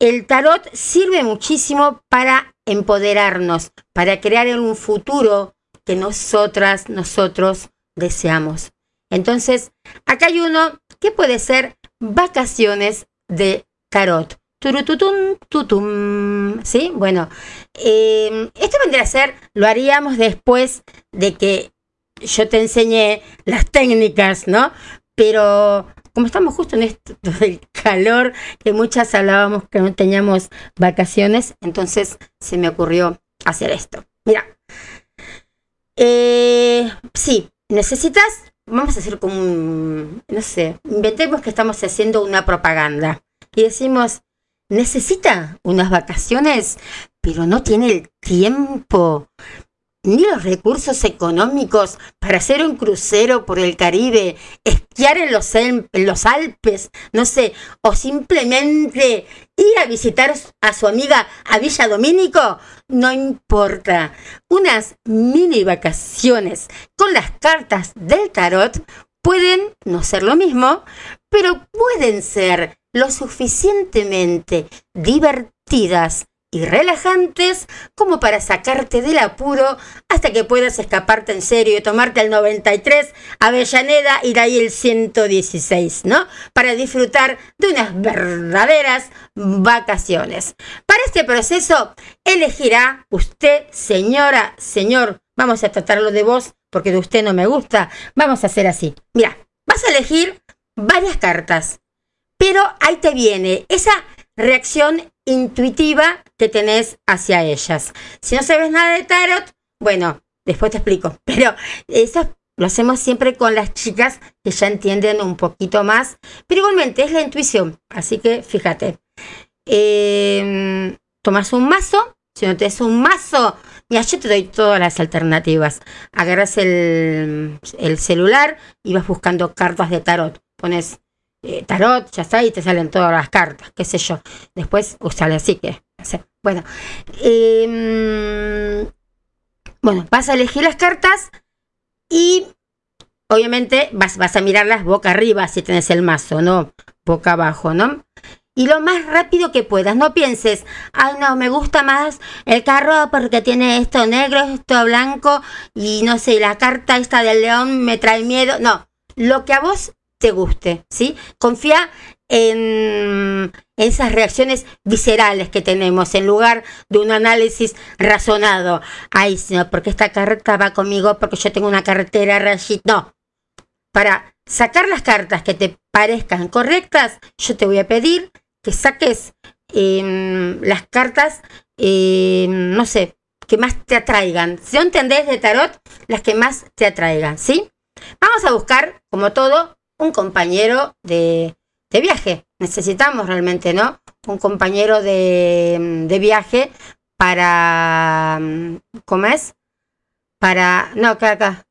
el tarot sirve muchísimo para empoderarnos, para crear un futuro que nosotras, nosotros deseamos. Entonces, acá hay uno que puede ser vacaciones de tarot. Turututum, tutum. ¿Sí? Bueno, eh, esto vendría a ser, lo haríamos después de que yo te enseñé las técnicas, ¿no? Pero como estamos justo en esto del calor, que muchas hablábamos que no teníamos vacaciones, entonces se me ocurrió hacer esto. Mira, eh, sí, necesitas, vamos a hacer como un, no sé, inventemos que estamos haciendo una propaganda y decimos, necesita unas vacaciones, pero no tiene el tiempo ni los recursos económicos para hacer un crucero por el Caribe, esquiar en los, en los Alpes, no sé, o simplemente ir a visitar a su amiga a Villa Domínico, no importa. Unas mini vacaciones con las cartas del tarot pueden no ser lo mismo, pero pueden ser lo suficientemente divertidas y relajantes como para sacarte del apuro hasta que puedas escaparte en serio y tomarte el 93 Avellaneda y de ahí el 116, ¿no? Para disfrutar de unas verdaderas vacaciones. Para este proceso elegirá usted, señora, señor, vamos a tratarlo de vos porque de usted no me gusta, vamos a hacer así. Mira, vas a elegir varias cartas, pero ahí te viene esa reacción intuitiva que tenés hacia ellas. Si no sabes nada de tarot, bueno, después te explico, <laughs> pero eso lo hacemos siempre con las chicas que ya entienden un poquito más, pero igualmente es la intuición, así que fíjate. Eh, tomas un mazo, si no te das un mazo, mira, yo te doy todas las alternativas. Agarras el celular y vas buscando cartas de tarot. Pones eh, tarot, ya está, y te salen todas las cartas, qué sé yo. Después usale así que, bueno. Em, bueno, vas a elegir las cartas y obviamente vas, vas a mirarlas boca arriba si tenés el mazo, no boca abajo, ¿no? y lo más rápido que puedas. No pienses, ay no, me gusta más el carro porque tiene esto negro, esto blanco y no sé, la carta esta del león me trae miedo. No, lo que a vos te guste, ¿sí? Confía en esas reacciones viscerales que tenemos en lugar de un análisis razonado. Ay, no, porque esta carta va conmigo, porque yo tengo una carretera rayita. No. Para sacar las cartas que te parezcan correctas, yo te voy a pedir que saques em, las cartas, em, no sé, que más te atraigan. Si no entendés de tarot, las que más te atraigan, ¿sí? Vamos a buscar, como todo, un compañero de, de viaje. Necesitamos realmente, ¿no? Un compañero de, de viaje para... ¿Cómo es? Para... No, acá, acá.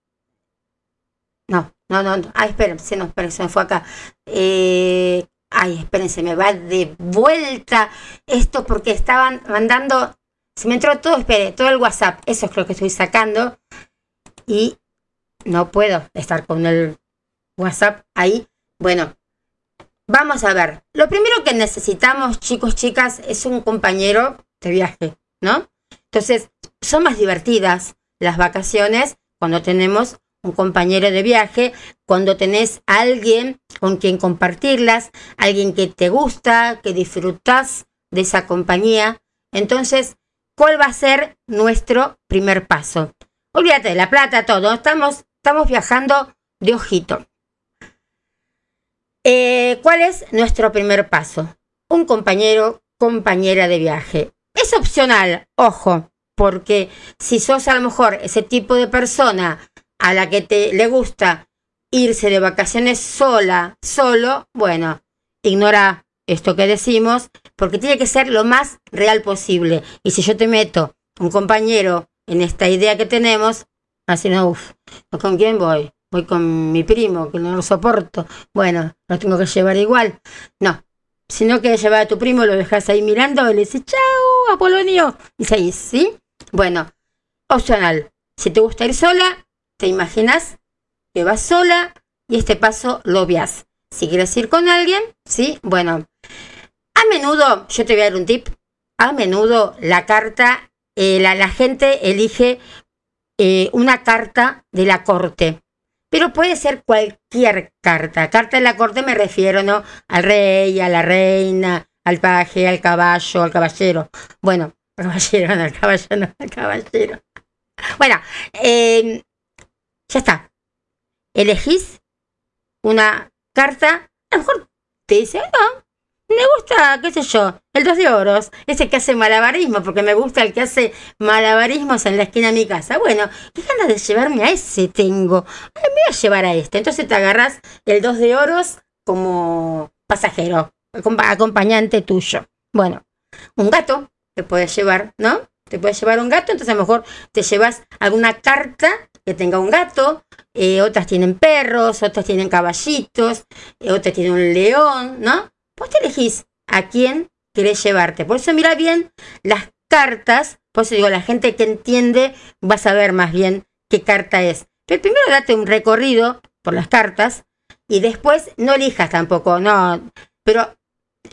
No, no, no. no. Ay, espérense, no, espérense, me fue acá. Eh, ay, espérense, me va de vuelta esto porque estaban mandando... Se me entró todo, espere, todo el WhatsApp. Eso es lo que estoy sacando. Y no puedo estar con el WhatsApp ahí. Bueno, vamos a ver. Lo primero que necesitamos, chicos, chicas, es un compañero de viaje, ¿no? Entonces, son más divertidas las vacaciones cuando tenemos un compañero de viaje, cuando tenés alguien con quien compartirlas, alguien que te gusta, que disfrutas de esa compañía. Entonces, ¿cuál va a ser nuestro primer paso? Olvídate de la plata, todo. Estamos, estamos viajando de ojito. Eh, ¿Cuál es nuestro primer paso? Un compañero, compañera de viaje. Es opcional, ojo, porque si sos a lo mejor ese tipo de persona a la que te le gusta irse de vacaciones sola, solo, bueno, ignora esto que decimos, porque tiene que ser lo más real posible. Y si yo te meto un compañero en esta idea que tenemos, así no, uff, ¿con quién voy? Voy con mi primo, que no lo soporto. Bueno, lo tengo que llevar igual. No, si no quieres llevar a tu primo, lo dejas ahí mirando y le dices, chao, Apolonio. Y seguís, ¿sí? Bueno, opcional. Si te gusta ir sola, te imaginas que vas sola y este paso lo veas. Si quieres ir con alguien, ¿sí? Bueno, a menudo, yo te voy a dar un tip, a menudo la carta, eh, la, gente elige eh, una carta de la corte pero puede ser cualquier carta. Carta de la corte me refiero, ¿no? Al rey, a la reina, al paje, al caballo, al caballero. Bueno, al <laughs> caballero, no, al caballo, no, al caballero. Bueno, em, ya está. Elegís una carta, a lo mejor te dice, no, me gusta, qué sé yo, el dos de oros, ese que hace malabarismo, porque me gusta el que hace malabarismos en la esquina de mi casa. Bueno, qué ganas de llevarme a ese tengo. me voy a llevar a este. Entonces te agarras el dos de oros como pasajero, acompañante tuyo. Bueno, un gato te puedes llevar, ¿no? Te puedes llevar un gato, entonces a lo mejor te llevas alguna carta que tenga un gato, eh, otras tienen perros, otras tienen caballitos, eh, otras tienen un león, ¿no? Vos te elegís a quién querés llevarte. Por eso mira bien las cartas. Por eso digo, la gente que entiende va a saber más bien qué carta es. Pero primero date un recorrido por las cartas y después no elijas tampoco, no. Pero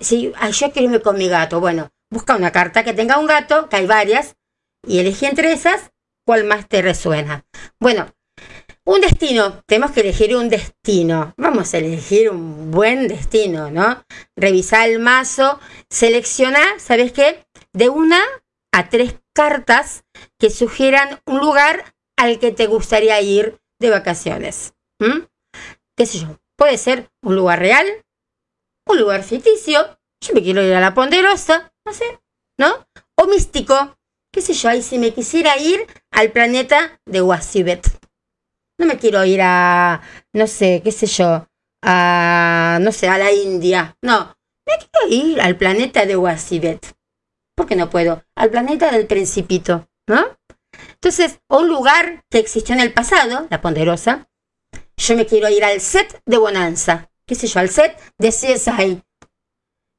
si yo quiero irme con mi gato, bueno, busca una carta que tenga un gato, que hay varias, y elegí entre esas cuál más te resuena. Bueno, un destino, tenemos que elegir un destino. Vamos a elegir un buen destino, ¿no? Revisar el mazo, seleccionar, ¿sabes qué? De una a tres cartas que sugieran un lugar al que te gustaría ir de vacaciones. ¿Qué sé yo? Puede ser un lugar real, un lugar ficticio. Yo me quiero ir a la Ponderosa, no sé, ¿no? O místico, qué sé yo, ahí si me quisiera ir al planeta de Wasibet. No me quiero ir a, no sé, qué sé yo, a, no sé, a la India. No, me quiero ir al planeta de Wasibet. ¿Por qué no puedo? Al planeta del Principito, ¿no? Entonces, un lugar que existió en el pasado, la Ponderosa, yo me quiero ir al set de Bonanza, qué sé yo, al set de CSI.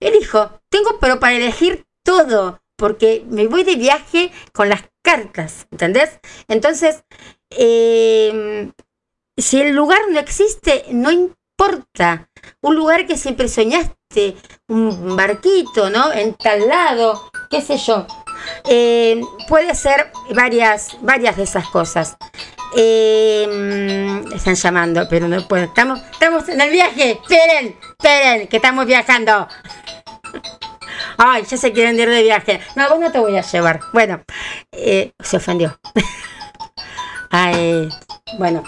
Elijo, tengo pero para elegir todo, porque me voy de viaje con las cartas, ¿entendés? Entonces, eh, si el lugar no existe, no importa. Un lugar que siempre soñaste, un barquito, ¿no? En tal lado, qué sé yo. Eh, puede ser varias, varias de esas cosas. Eh, están llamando, pero no puedo. Estamos, estamos en el viaje. Esperen, esperen, que estamos viajando. Ay, ya se quieren ir de viaje. No, vos no te voy a llevar. Bueno, eh, se ofendió. <laughs> Bueno.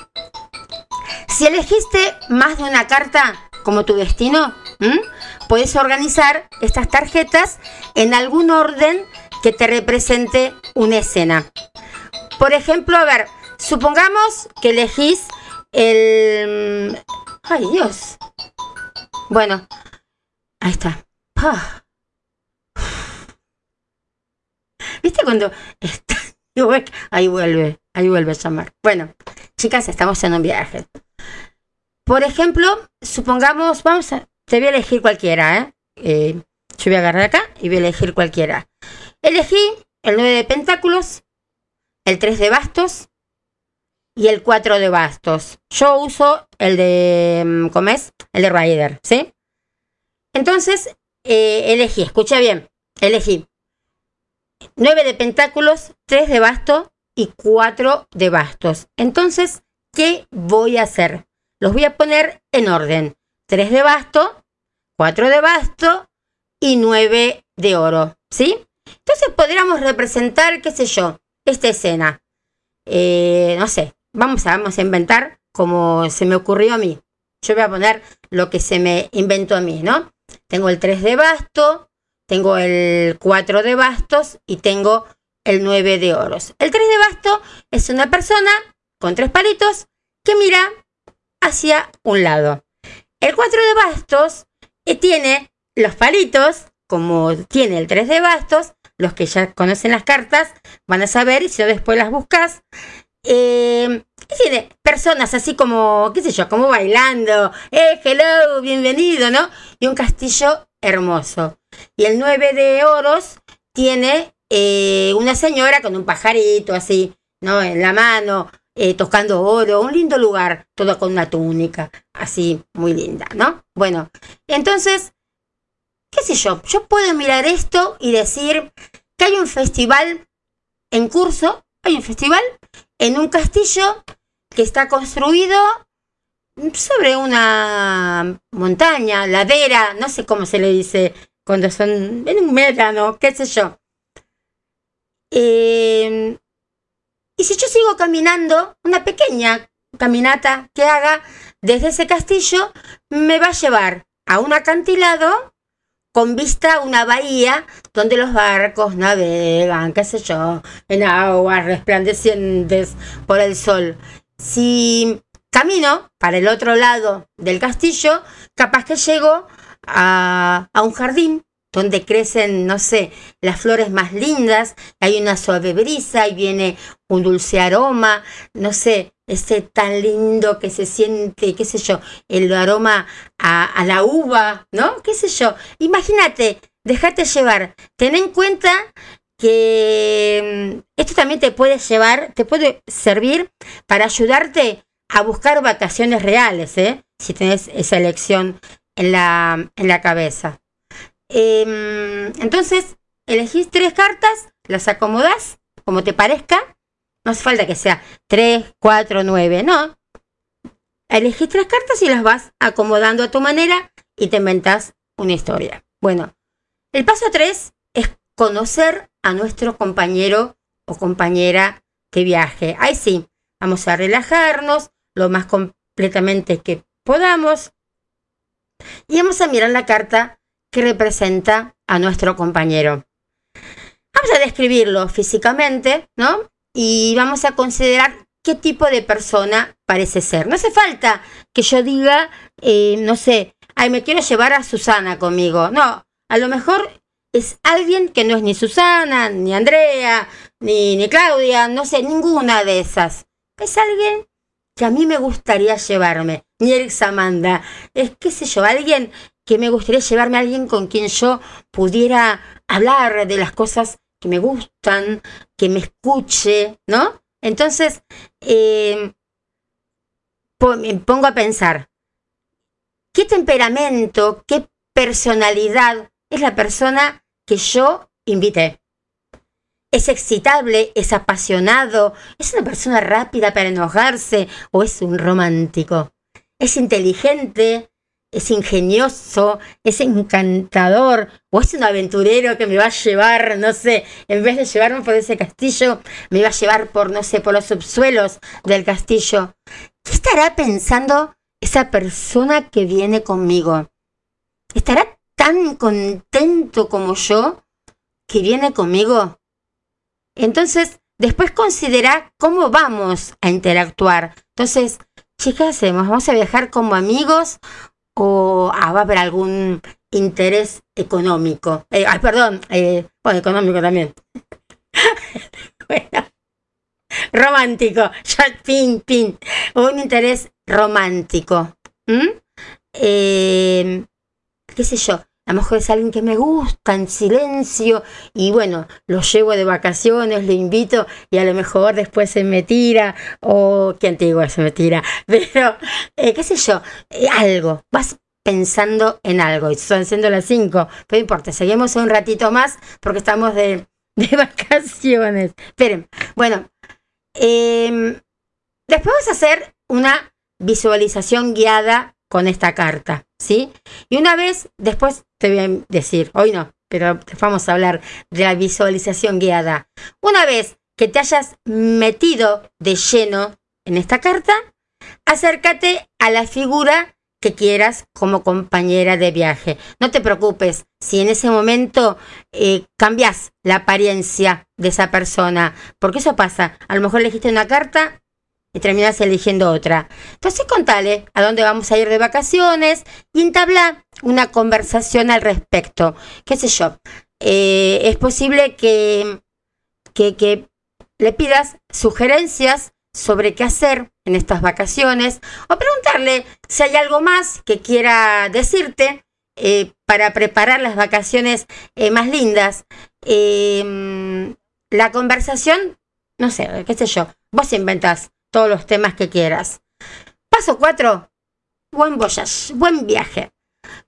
Si elegiste más de una carta como tu destino, puedes organizar estas tarjetas en algún orden que te represente una escena. Por ejemplo, a ver, supongamos que elegís el... ¡Ay, Dios! Bueno, ahí está. ¿Viste cuando. <laughs> Ahí vuelve, ahí vuelve a llamar. Bueno, chicas, estamos en un viaje. Por ejemplo, supongamos, vamos a, te voy a elegir cualquiera, ¿eh? ¿eh? Yo voy a agarrar acá y voy a elegir cualquiera. Elegí el 9 de pentáculos, el 3 de bastos y el 4 de bastos. Yo uso el de, mm, ¿cómo es? El de Rider, ¿sí? Entonces, eh, elegí, escucha bien, elegí 9 de pentáculos, 3 de bastos y 4 de bastos. Entonces, ¿qué voy a hacer? Los voy a poner en orden. 3 de basto, 4 de basto y 9 de oro. ¿Sí? Entonces podríamos representar, qué sé yo, esta escena. Eh, no sé, vamos a, vamos a inventar como se me ocurrió a mí. Yo voy a poner lo que se me inventó a mí, ¿no? Tengo el 3 de basto, tengo el 4 de bastos y tengo el 9 de oros. El 3 de basto es una persona con tres palitos que mira hacia un lado. El 4 de bastos eh, tiene los palitos, como tiene el 3 de bastos, los que ya conocen las cartas van a saber, si después las buscas. Eh, tiene personas así como, qué sé yo, como bailando, eh, hello, bienvenido, ¿no? Y un castillo hermoso. Y el 9 de oros tiene eh, una señora con un pajarito así, ¿no? En la mano, eh, tocando oro, un lindo lugar, todo con una túnica, así, muy linda, ¿no? Bueno, entonces, qué sé yo, yo puedo mirar esto y decir que hay un festival en curso, hay un festival en un castillo que está construido sobre una montaña, ladera, no sé cómo se le dice cuando son en un médano, qué sé yo. Eh, y si yo sigo caminando, una pequeña caminata que haga desde ese castillo me va a llevar a un acantilado con vista a una bahía donde los barcos navegan, qué sé yo, en aguas resplandecientes por el sol. Si camino para el otro lado del castillo, capaz que llego a un jardín donde crecen, no sé, las flores más lindas, hay una suave brisa y viene un dulce aroma, no sé, ese tan lindo que se siente, qué sé yo, el aroma a, la uva, ¿no? ¿Qué sé yo? Imagínate, déjate llevar, ten en cuenta que mm, esto también te puede llevar, te puede servir para ayudarte a buscar vacaciones reales, ¿eh? Si tenés esa elección en la, en la cabeza. Em, entonces, elegís tres cartas, las acomodás como te parezca. No hace falta que sea 3, 4, 9, no. Elegís tres cartas y las vas acomodando a tu manera y te inventas una historia. Bueno, el paso 3 es conocer a nuestro compañero o compañera de viaje. Ahí sí, vamos a relajarnos lo más completamente que podamos y vamos a mirar la carta que representa a nuestro compañero. Vamos a describirlo físicamente, ¿no? Y vamos a considerar qué tipo de persona parece ser. No hace falta que yo diga, eh, no sé, ay, me quiero llevar a Susana conmigo. No, a lo mejor es alguien que no es ni Susana, ni Andrea, ni, ni Claudia, no sé, ninguna de esas. Es alguien que a mí me gustaría llevarme, ni el Samanda. Es, qué sé yo, alguien que me gustaría llevarme a alguien con quien yo pudiera hablar de las cosas que me gustan, que me escuche, ¿no? Entonces, eh, me pongo a pensar, ¿qué temperamento, qué personalidad es la persona que yo invité? ¿Es excitable? ¿Es apasionado? ¿Es una persona rápida para enojarse? ¿O es un romántico? ¿Es inteligente? Es ingenioso, es encantador, o es un aventurero que me va a llevar, no sé, en vez de llevarme por ese castillo, me va a llevar por, no sé, por los subsuelos del castillo. ¿Qué estará pensando esa persona que viene conmigo? ¿Estará tan contento como yo que viene conmigo? Entonces, después considera cómo vamos a interactuar. Entonces, chicas, ¿qué hacemos? ¿Vamos a viajar como amigos o ah, va a haber algún interés económico? Eh, ay, perdón, eh, bueno, económico también. <laughs> bueno, romántico, ya, pin, pin, un interés romántico. Eh, ¿Qué sé yo? A lo mejor es alguien que me gusta en silencio y bueno, lo llevo de vacaciones, le invito y a lo mejor después se me tira o qué antiguo se me tira, <laughs> pero eh, qué sé yo, eh, algo, vas pensando en algo y son siendo las 5, pero no importa, seguimos un ratito más porque estamos de, <laughs> de vacaciones. Esperen, bueno, em, después vas a hacer una visualización guiada con esta carta, ¿sí? Y una vez, después te voy a decir, hoy no, pero vamos a hablar de la visualización guiada. Una vez que te hayas metido de lleno en esta carta, acércate a la figura que quieras como compañera de viaje. No te preocupes si en ese momento eh, cambias la apariencia de esa persona, porque eso pasa. A lo mejor elegiste una carta y terminas eligiendo otra. Entonces contale a dónde vamos a ir de vacaciones y entabla una conversación al respecto. ¿Qué sé yo? Eh, es posible que, que, que le pidas sugerencias sobre qué hacer en estas vacaciones o preguntarle si hay algo más que quiera decirte eh, para preparar las vacaciones eh, más lindas. La conversación, no sé, qué sé yo, vos inventás todos los temas que quieras. Paso 4. Buen voyage, buen viaje.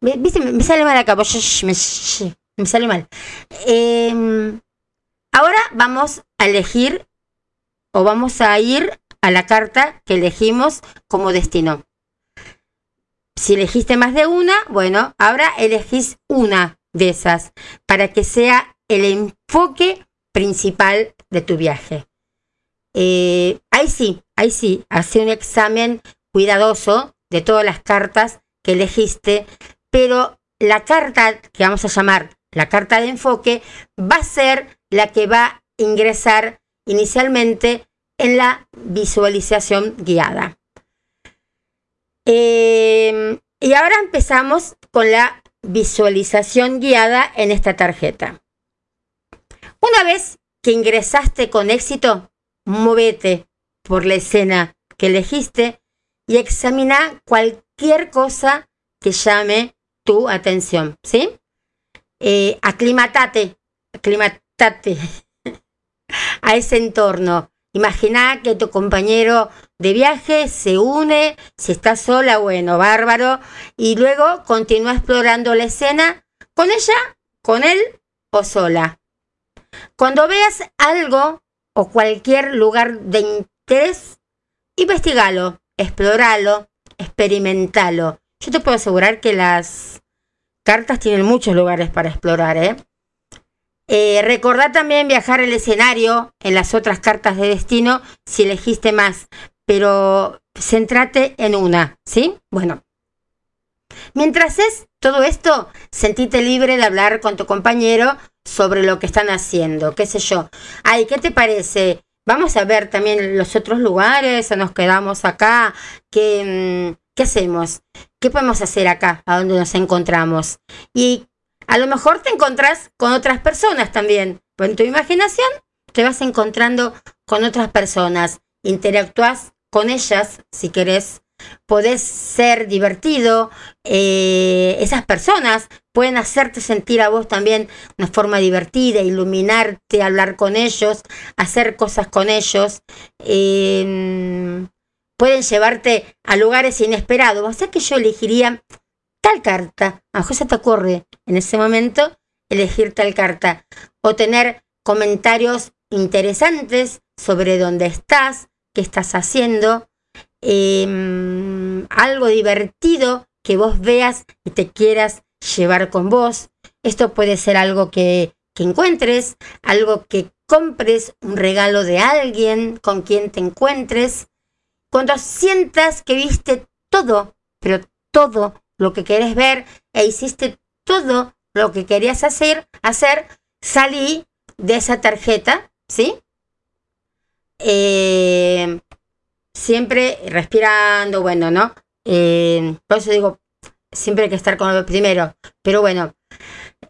Me, sale mal acá, me, me sale mal. Em, ahora vamos a elegir o vamos a ir a la carta que elegimos como destino. Si elegiste más de una, bueno, ahora elegís una de esas para que sea el enfoque principal de tu viaje. Eh, ahí sí, ahí sí, hace un examen cuidadoso de todas las cartas que elegiste, pero la carta que vamos a llamar la carta de enfoque va a ser la que va a ingresar inicialmente en la visualización guiada. Eh, y ahora empezamos con la visualización guiada en esta tarjeta. Una vez que ingresaste con éxito, móvete por la escena que elegiste y examina cualquier cosa que llame tu atención, ¿sí? Eh, aclimatate, aclimatate <laughs> a ese entorno. Imagina que tu compañero de viaje se une, si está sola, bueno, bárbaro, y luego continúa explorando la escena con ella, con él o sola. Cuando veas algo o cualquier lugar de investigalo, exploralo, experimentalo. Yo te puedo asegurar que las cartas tienen muchos lugares para explorar, ¿eh? Eh, recordá también viajar el escenario en las otras cartas de destino si elegiste más, pero centrate en una, ¿sí? Bueno. Mientras es todo esto, sentite libre de hablar con tu compañero sobre lo que están haciendo, qué sé yo. Ay, ¿qué te parece? Vamos a ver también los otros lugares o nos quedamos acá. ¿Qué, mm, ¿Qué hacemos? ¿Qué podemos hacer acá, a donde nos encontramos? Y a lo mejor te encontrás con otras personas también. Pues en tu imaginación te vas encontrando con otras personas. Interactúas con ellas si querés. Podés ser divertido. Eh, esas personas pueden hacerte sentir a vos también una forma divertida, iluminarte, hablar con ellos, hacer cosas con ellos. Em, pueden llevarte a lugares inesperados. O sea que yo elegiría tal carta. A José te ocurre en ese momento elegir tal carta o tener comentarios interesantes sobre dónde estás, qué estás haciendo, em, algo divertido que vos veas y te quieras llevar con vos. Esto puede ser algo que, que encuentres, algo que compres, un regalo de alguien con quien te encuentres. Cuando sientas que viste todo, pero todo lo que querés ver e hiciste todo lo que querías hacer, hacer salí de esa tarjeta, ¿sí? Eh, siempre respirando, bueno, ¿no? Eh, por eso digo, siempre hay que estar con lo primero. Pero bueno,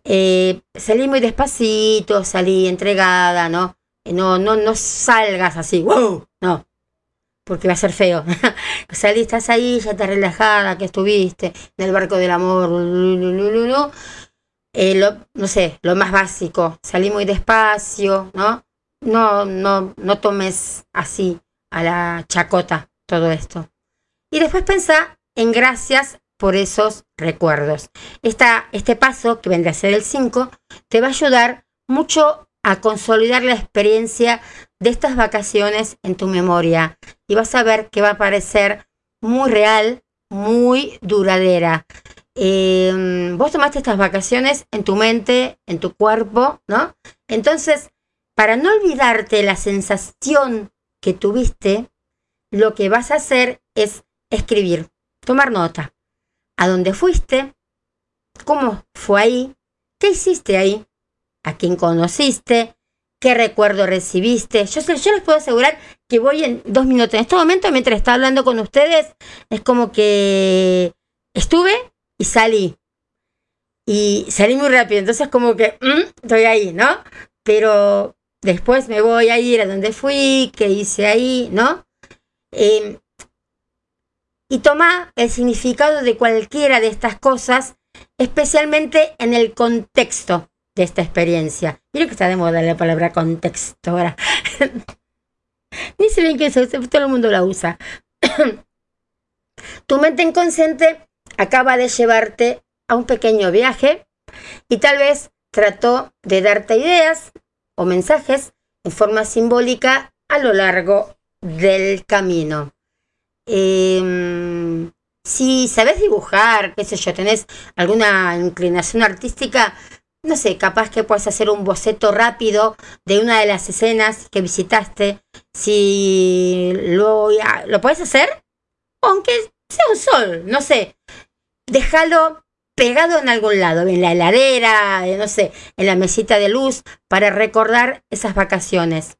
eh, salí muy despacito, salí entregada, ¿no? No, no, no salgas así, wow, no, porque va a ser feo. <laughs> salí, estás ahí, ya estás relajada, que estuviste en el barco del amor, eh, lo, no sé, lo más básico, salí muy despacio, ¿no? No, no, no tomes así a la chacota todo esto. Y después pensá en gracias por esos recuerdos. Este paso, que vendrá a ser el 5, te va a ayudar mucho a consolidar la experiencia de estas vacaciones en tu memoria y vas a ver que va a parecer muy real, muy duradera. Em, vos tomaste estas vacaciones en tu mente, en tu cuerpo, ¿no? Entonces, para no olvidarte la sensación que tuviste, lo que vas a hacer es escribir, tomar nota. ¿A dónde fuiste? ¿Cómo fue ahí? ¿Qué hiciste ahí? ¿A quién conociste? ¿Qué recuerdo recibiste? Yo, les puedo asegurar que voy en dos minutos. En este momento, mientras estaba hablando con ustedes, es como que estuve y salí. Y salí muy rápido. Entonces, como que mm, estoy ahí, ¿no? Pero después me voy a ir a donde fui, qué hice ahí, ¿no? Em, y toma el significado de cualquiera de estas cosas, especialmente en el contexto de esta experiencia. Mira que está de moda la palabra contexto ahora. <laughs> Ni sé bien qué es, todo el mundo la usa. <coughs> tu mente inconsciente acaba de llevarte a un pequeño viaje y tal vez trató de darte ideas o mensajes en forma simbólica a lo largo del camino. Em, si sabes dibujar, qué sé yo, tenés alguna inclinación artística, no sé, capaz que puedes hacer un boceto rápido de una de las escenas que visitaste. Si lo, lo puedes hacer, aunque sea un sol, no sé. Déjalo pegado en algún lado, en la heladera, no sé, en la mesita de luz, para recordar esas vacaciones.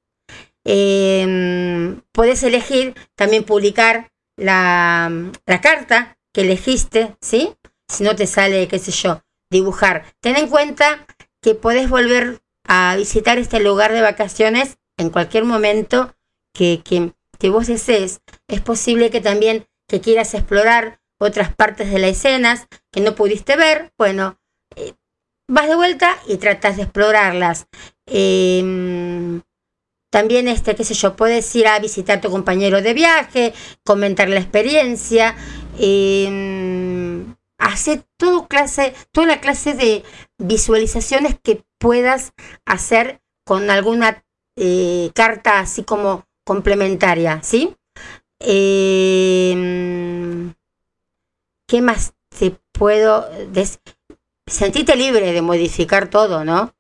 Em, puedes elegir también publicar la, la, carta que elegiste, ¿sí? Si no te sale, qué sé yo, dibujar. Ten en cuenta que puedes volver a visitar este lugar de vacaciones en cualquier momento que, que, que vos desees. Es posible que también que quieras explorar otras partes de las escenas que no pudiste ver, bueno, eh, vas de vuelta y tratas de explorarlas. Em, también, este, qué sé yo, puedes ir a visitar a tu compañero de viaje, comentar la experiencia, eh, hacer todo clase, toda la clase de visualizaciones que puedas hacer con alguna eh, carta así como complementaria, ¿sí? Eh, ¿qué más te puedo decir? Sentite libre de modificar todo, ¿no?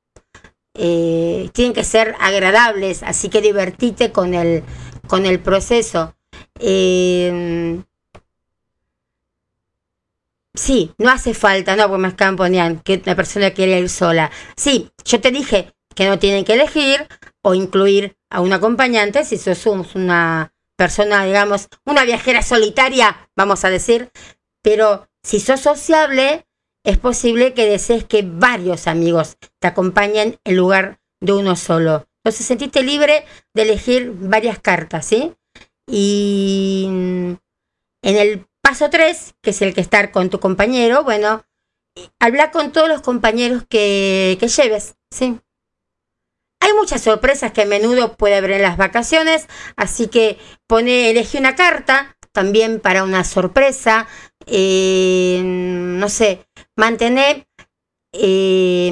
Eh, tienen que ser agradables, así que divertite con el, con el proceso. Eh, sí, no hace falta, no, porque me escamponean que la persona quiere ir sola. Sí, yo te dije que no tienen que elegir o incluir a un acompañante si sos una persona, digamos, una viajera solitaria, vamos a decir, pero si sos sociable, es posible que desees que varios amigos te acompañen en lugar de uno solo. Entonces sentiste libre de elegir varias cartas, ¿sí? Y en el paso 3, que es el que estar con tu compañero, bueno, habla con todos los compañeros que, lleves, ¿sí? Hay muchas sorpresas que a menudo puede haber en las vacaciones, así que pone, elegí una carta también para una sorpresa, eh, no sé, mantener eh,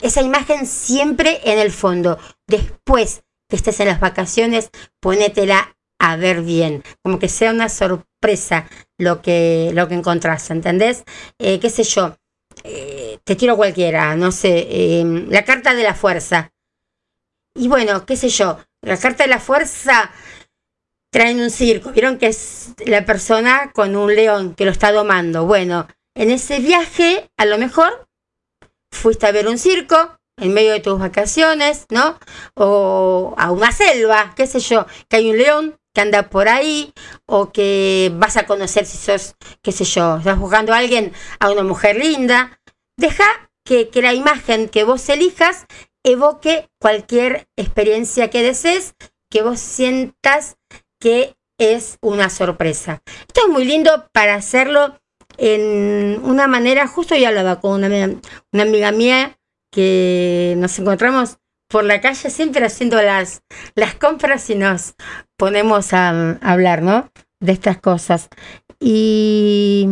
esa imagen siempre en el fondo. Después que estés en las vacaciones, ponétela a ver bien, como que sea una sorpresa lo que, lo que encontrás, ¿entendés? Eh, ¿Qué sé yo? te tiro cualquiera, no sé, la carta de la fuerza. Y bueno, qué sé yo, la carta de la fuerza traen un circo. Vieron que es la persona con un león que lo está domando. Bueno, en ese viaje, a lo mejor, fuiste a ver un circo en medio de tus vacaciones, ¿no? O a una selva, qué sé yo, que hay un león que anda por ahí, o que vas a conocer si sos, qué sé yo, estás buscando a alguien, a una mujer linda. Deja que, que la imagen que vos elijas evoque cualquier experiencia que desees, que vos sientas que es una sorpresa. Esto es muy lindo para hacerlo en una manera, justo yo hablaba con una, una amiga mía que nos encontramos por la calle siempre haciendo las, las compras y nos ponemos a, hablar, ¿no? De estas cosas. Y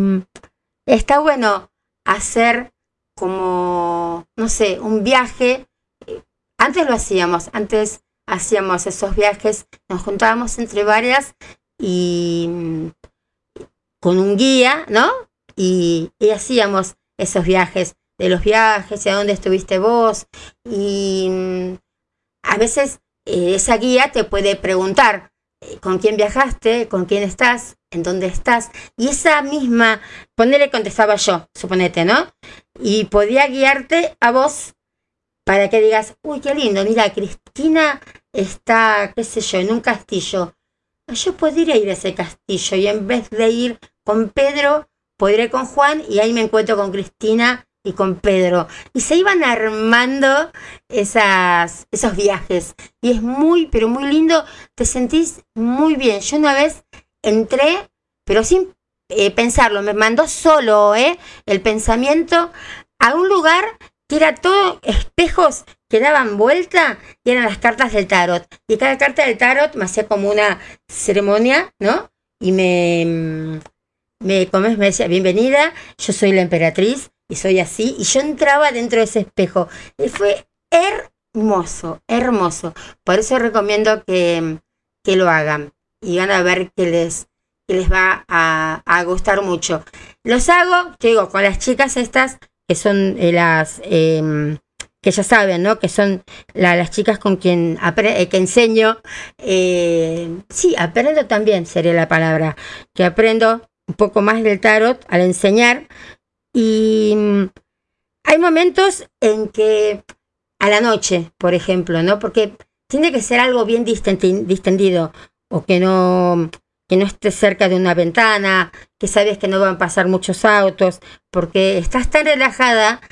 está bueno hacer como, no sé, un viaje. Antes lo hacíamos, antes hacíamos esos viajes, nos juntábamos entre varias y con un guía, ¿no? Y, hacíamos esos viajes, de los viajes y a dónde estuviste vos. Y a veces eh, esa guía te puede preguntar eh, con quién viajaste, con quién estás, en dónde estás. Y esa misma, ponele contestaba yo, suponete, ¿no? Y podía guiarte a vos para que digas, uy, qué lindo, mira, Cristina está, qué sé yo, en un castillo. Yo podría ir a ese castillo y en vez de ir con Pedro, podré con Juan y ahí me encuentro con Cristina y con Pedro. Y se iban armando esas, esos viajes. Y es muy, pero muy lindo. Te sentís muy bien. Yo una vez entré, pero sin eh, pensarlo, me mandó solo eh, el pensamiento a un lugar que era todo espejos que daban vuelta y eran las cartas del tarot. Y cada carta del tarot me hacía como una ceremonia, ¿no? Y me, me, me decía, bienvenida, yo soy la emperatriz y soy así. Y yo entraba dentro de ese espejo. Y fue hermoso, hermoso. Por eso recomiendo que, que lo hagan y van a ver que les, que les va a, a, gustar mucho. Los hago, te digo, con las chicas estas, que son eh, las... Eh, que ya saben, ¿no? Que son la, las chicas con quien eh, que enseño. Eh, sí, aprendo también, sería la palabra. Que aprendo un poco más del tarot al enseñar, y mm, hay momentos en que a la noche, por ejemplo, ¿no? Porque tiene que ser algo bien distendido o que no que no esté cerca de una ventana, que sabes que no van a pasar muchos autos, porque estás tan relajada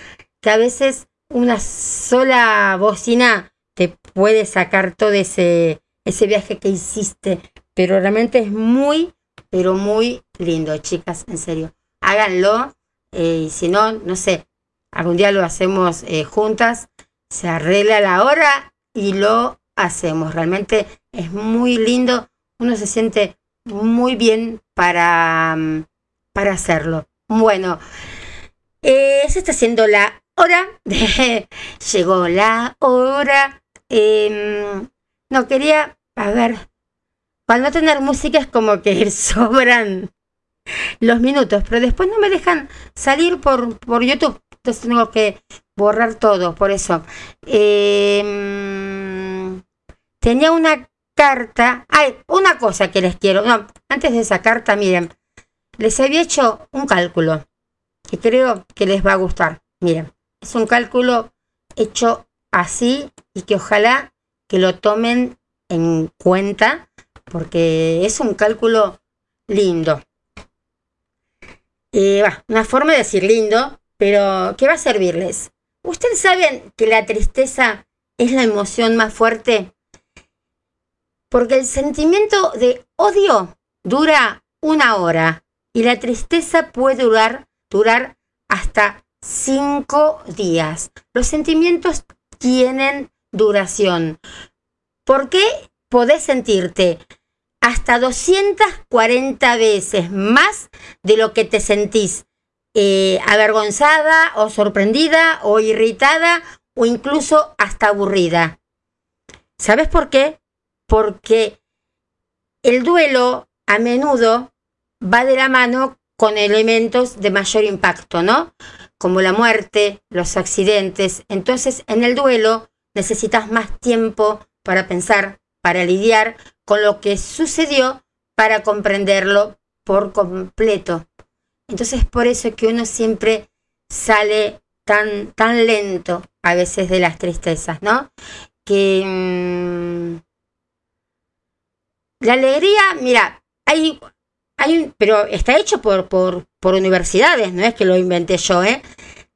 que a veces una sola bocina te puede sacar todo ese, ese viaje que hiciste. Pero realmente es muy, pero muy lindo, chicas, en serio. Háganlo eh, y si no, no sé, algún día lo hacemos eh, juntas, se arregla la hora y lo hacemos. Realmente es muy lindo, uno se siente muy bien para, mm, para hacerlo. Bueno, eh, se está haciendo la hora, <laughs> llegó la hora. Em, no quería, a ver, para no tener música es como que <laughs> sobran los minutos, pero después no me dejan salir por, por YouTube. Entonces tengo que borrar todo, por eso. Em, tenía una carta. Hay una cosa que les quiero. No, antes de esa carta, miren, les había hecho un cálculo que creo que les va a gustar. Miren, es un cálculo hecho así y que ojalá que lo tomen en cuenta porque es un cálculo lindo. Eh, una forma de decir lindo, pero ¿qué va a servirles? ¿Ustedes saben que la tristeza es la emoción más fuerte? Porque el sentimiento de odio dura una hora y la tristeza puede durar, durar hasta cinco días. Los sentimientos tienen duración. ¿Por qué podés sentirte hasta 240 veces más de lo que te sentís eh, avergonzada o sorprendida o irritada o incluso hasta aburrida. ¿Sabes por qué? Porque el duelo a menudo va de la mano con elementos de mayor impacto, ¿no? Como la muerte, los accidentes. Entonces, en el duelo necesitas más tiempo para pensar, para lidiar con lo que sucedió para comprenderlo por completo. Entonces por eso que uno siempre sale tan, tan lento a veces de las tristezas, ¿no? Que mm, la alegría, mira, hay, hay pero está hecho por, por, por universidades, no es que lo inventé yo, ¿eh?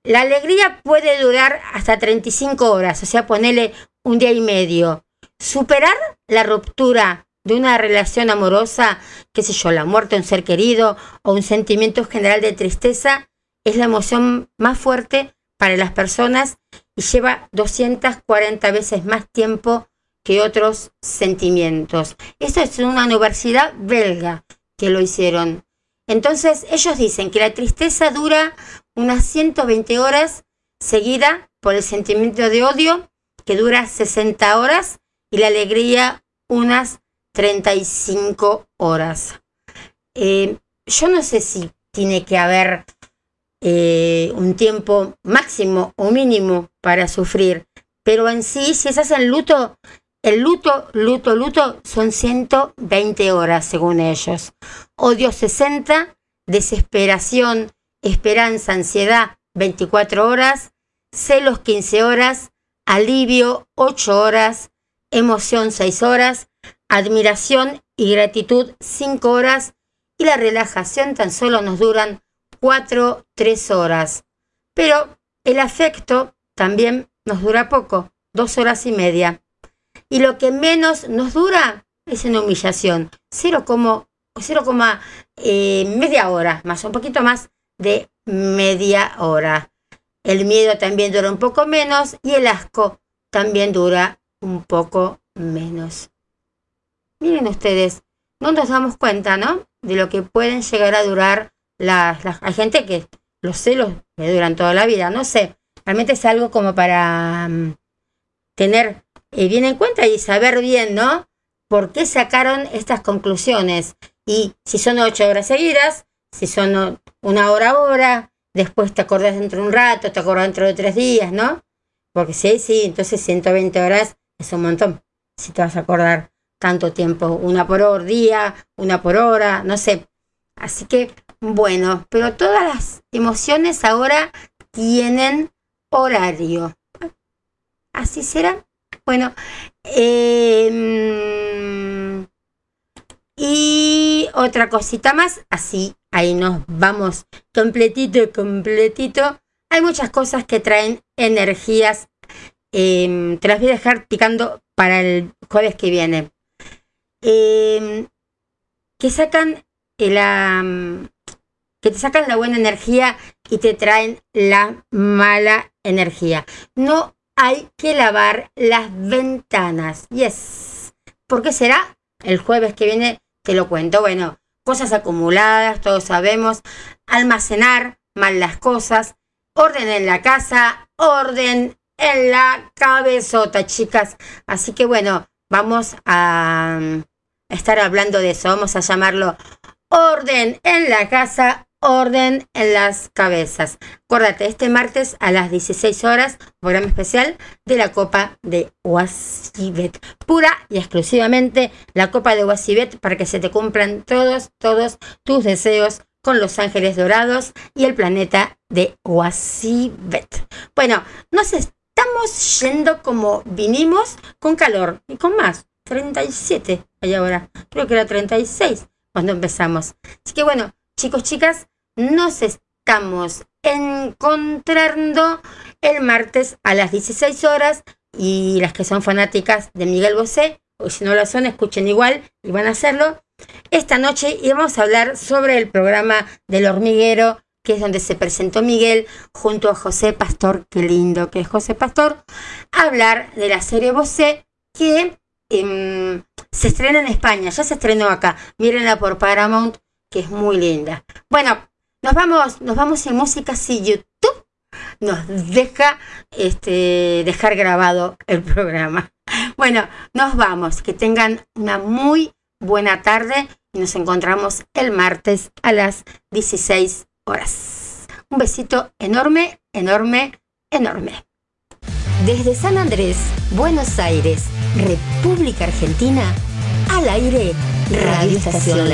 La alegría puede durar hasta 35 horas, o sea, ponerle un día y medio. Superar la ruptura de una relación amorosa, qué sé yo, la muerte de un ser querido o un sentimiento general de tristeza, es la emoción más fuerte para las personas y lleva 240 veces más tiempo que otros sentimientos. Esto es una universidad belga que lo hicieron. Entonces ellos dicen que la tristeza dura unas 120 horas seguida por el sentimiento de odio que dura 60 horas y la alegría unas 35 horas. Eh, yo no sé si tiene que haber eh, un tiempo máximo o mínimo para sufrir, pero en sí, si estás en luto, el luto, luto, luto son 120 horas según ellos. Odio 60, desesperación, esperanza, ansiedad 24 horas, celos 15 horas, alivio 8 horas, emoción 6 horas, admiración y gratitud 5 horas y la relajación tan solo nos duran 4, 3 horas. Pero el afecto también nos dura poco, 2 horas y media. Y lo que menos nos dura es una humillación, 0, 0, eh, media hora, más un poquito más de media hora. El miedo también dura un poco menos y el asco también dura un poco menos. Miren ustedes, no nos damos cuenta, ¿no? De lo que pueden llegar a durar las... hay gente que los celos le duran toda la vida, no sé. Realmente es algo como para mm, tener eh, bien en cuenta y saber bien, ¿no? ¿Por qué sacaron estas conclusiones? Y si son ocho horas seguidas, si son una hora ahora, después te acordás dentro de un rato, te acordás dentro de tres días, ¿no? Porque sí, sí, entonces 120 horas es un montón. Si te vas a acordar tanto tiempo, una por hora, día, una por hora, no sé. Así que, bueno, pero todas las emociones ahora tienen horario. ¿Así será? Bueno, em, y otra cosita más, así ahí nos vamos completito, completito. Hay muchas cosas que traen energías. Em, te las voy a dejar picando para el jueves que viene. Em, que sacan la que te sacan la buena energía y te traen la mala energía. No hay que lavar las ventanas. Yes. ¿Por qué será? El jueves que viene te lo cuento. Bueno, cosas acumuladas, todos sabemos, almacenar mal las cosas, orden en la casa, orden en la cabezota, chicas. Así que bueno, vamos a mm, estar hablando de eso, vamos a llamarlo orden en la casa, orden en las cabezas. Acuérdate, este martes a las 16 horas, programa especial de la Copa de Wasibet. Pura y exclusivamente la Copa de Wasibet para que se te cumplan todos, todos tus deseos con los ángeles dorados y el planeta de Wasibet. Bueno, nos estamos yendo como vinimos con calor y con más. 37 hay ahora. Creo que era 36 cuando empezamos. Así que bueno, chicos, chicas, nos estamos encontrando el martes a las 16 horas y las que son fanáticas de Miguel Bosé, o si no lo son, escuchen igual y van a hacerlo. Esta noche íbamos a hablar sobre el programa del hormiguero, que es donde se presentó Miguel junto a José Pastor, qué lindo que es José Pastor, hablar de la serie Bosé que em, se estrena en España, ya se estrenó acá, mírenla por Paramount, que es muy linda. Bueno, nos vamos, nos vamos en música si YouTube nos deja este, dejar grabado el programa. <laughs> Bueno, nos vamos. Que tengan una muy buena tarde y nos encontramos el martes a las 16 Un besito enorme, enorme, enorme. Desde San Andrés, Buenos Aires, República Argentina, al aire, Radio Estación.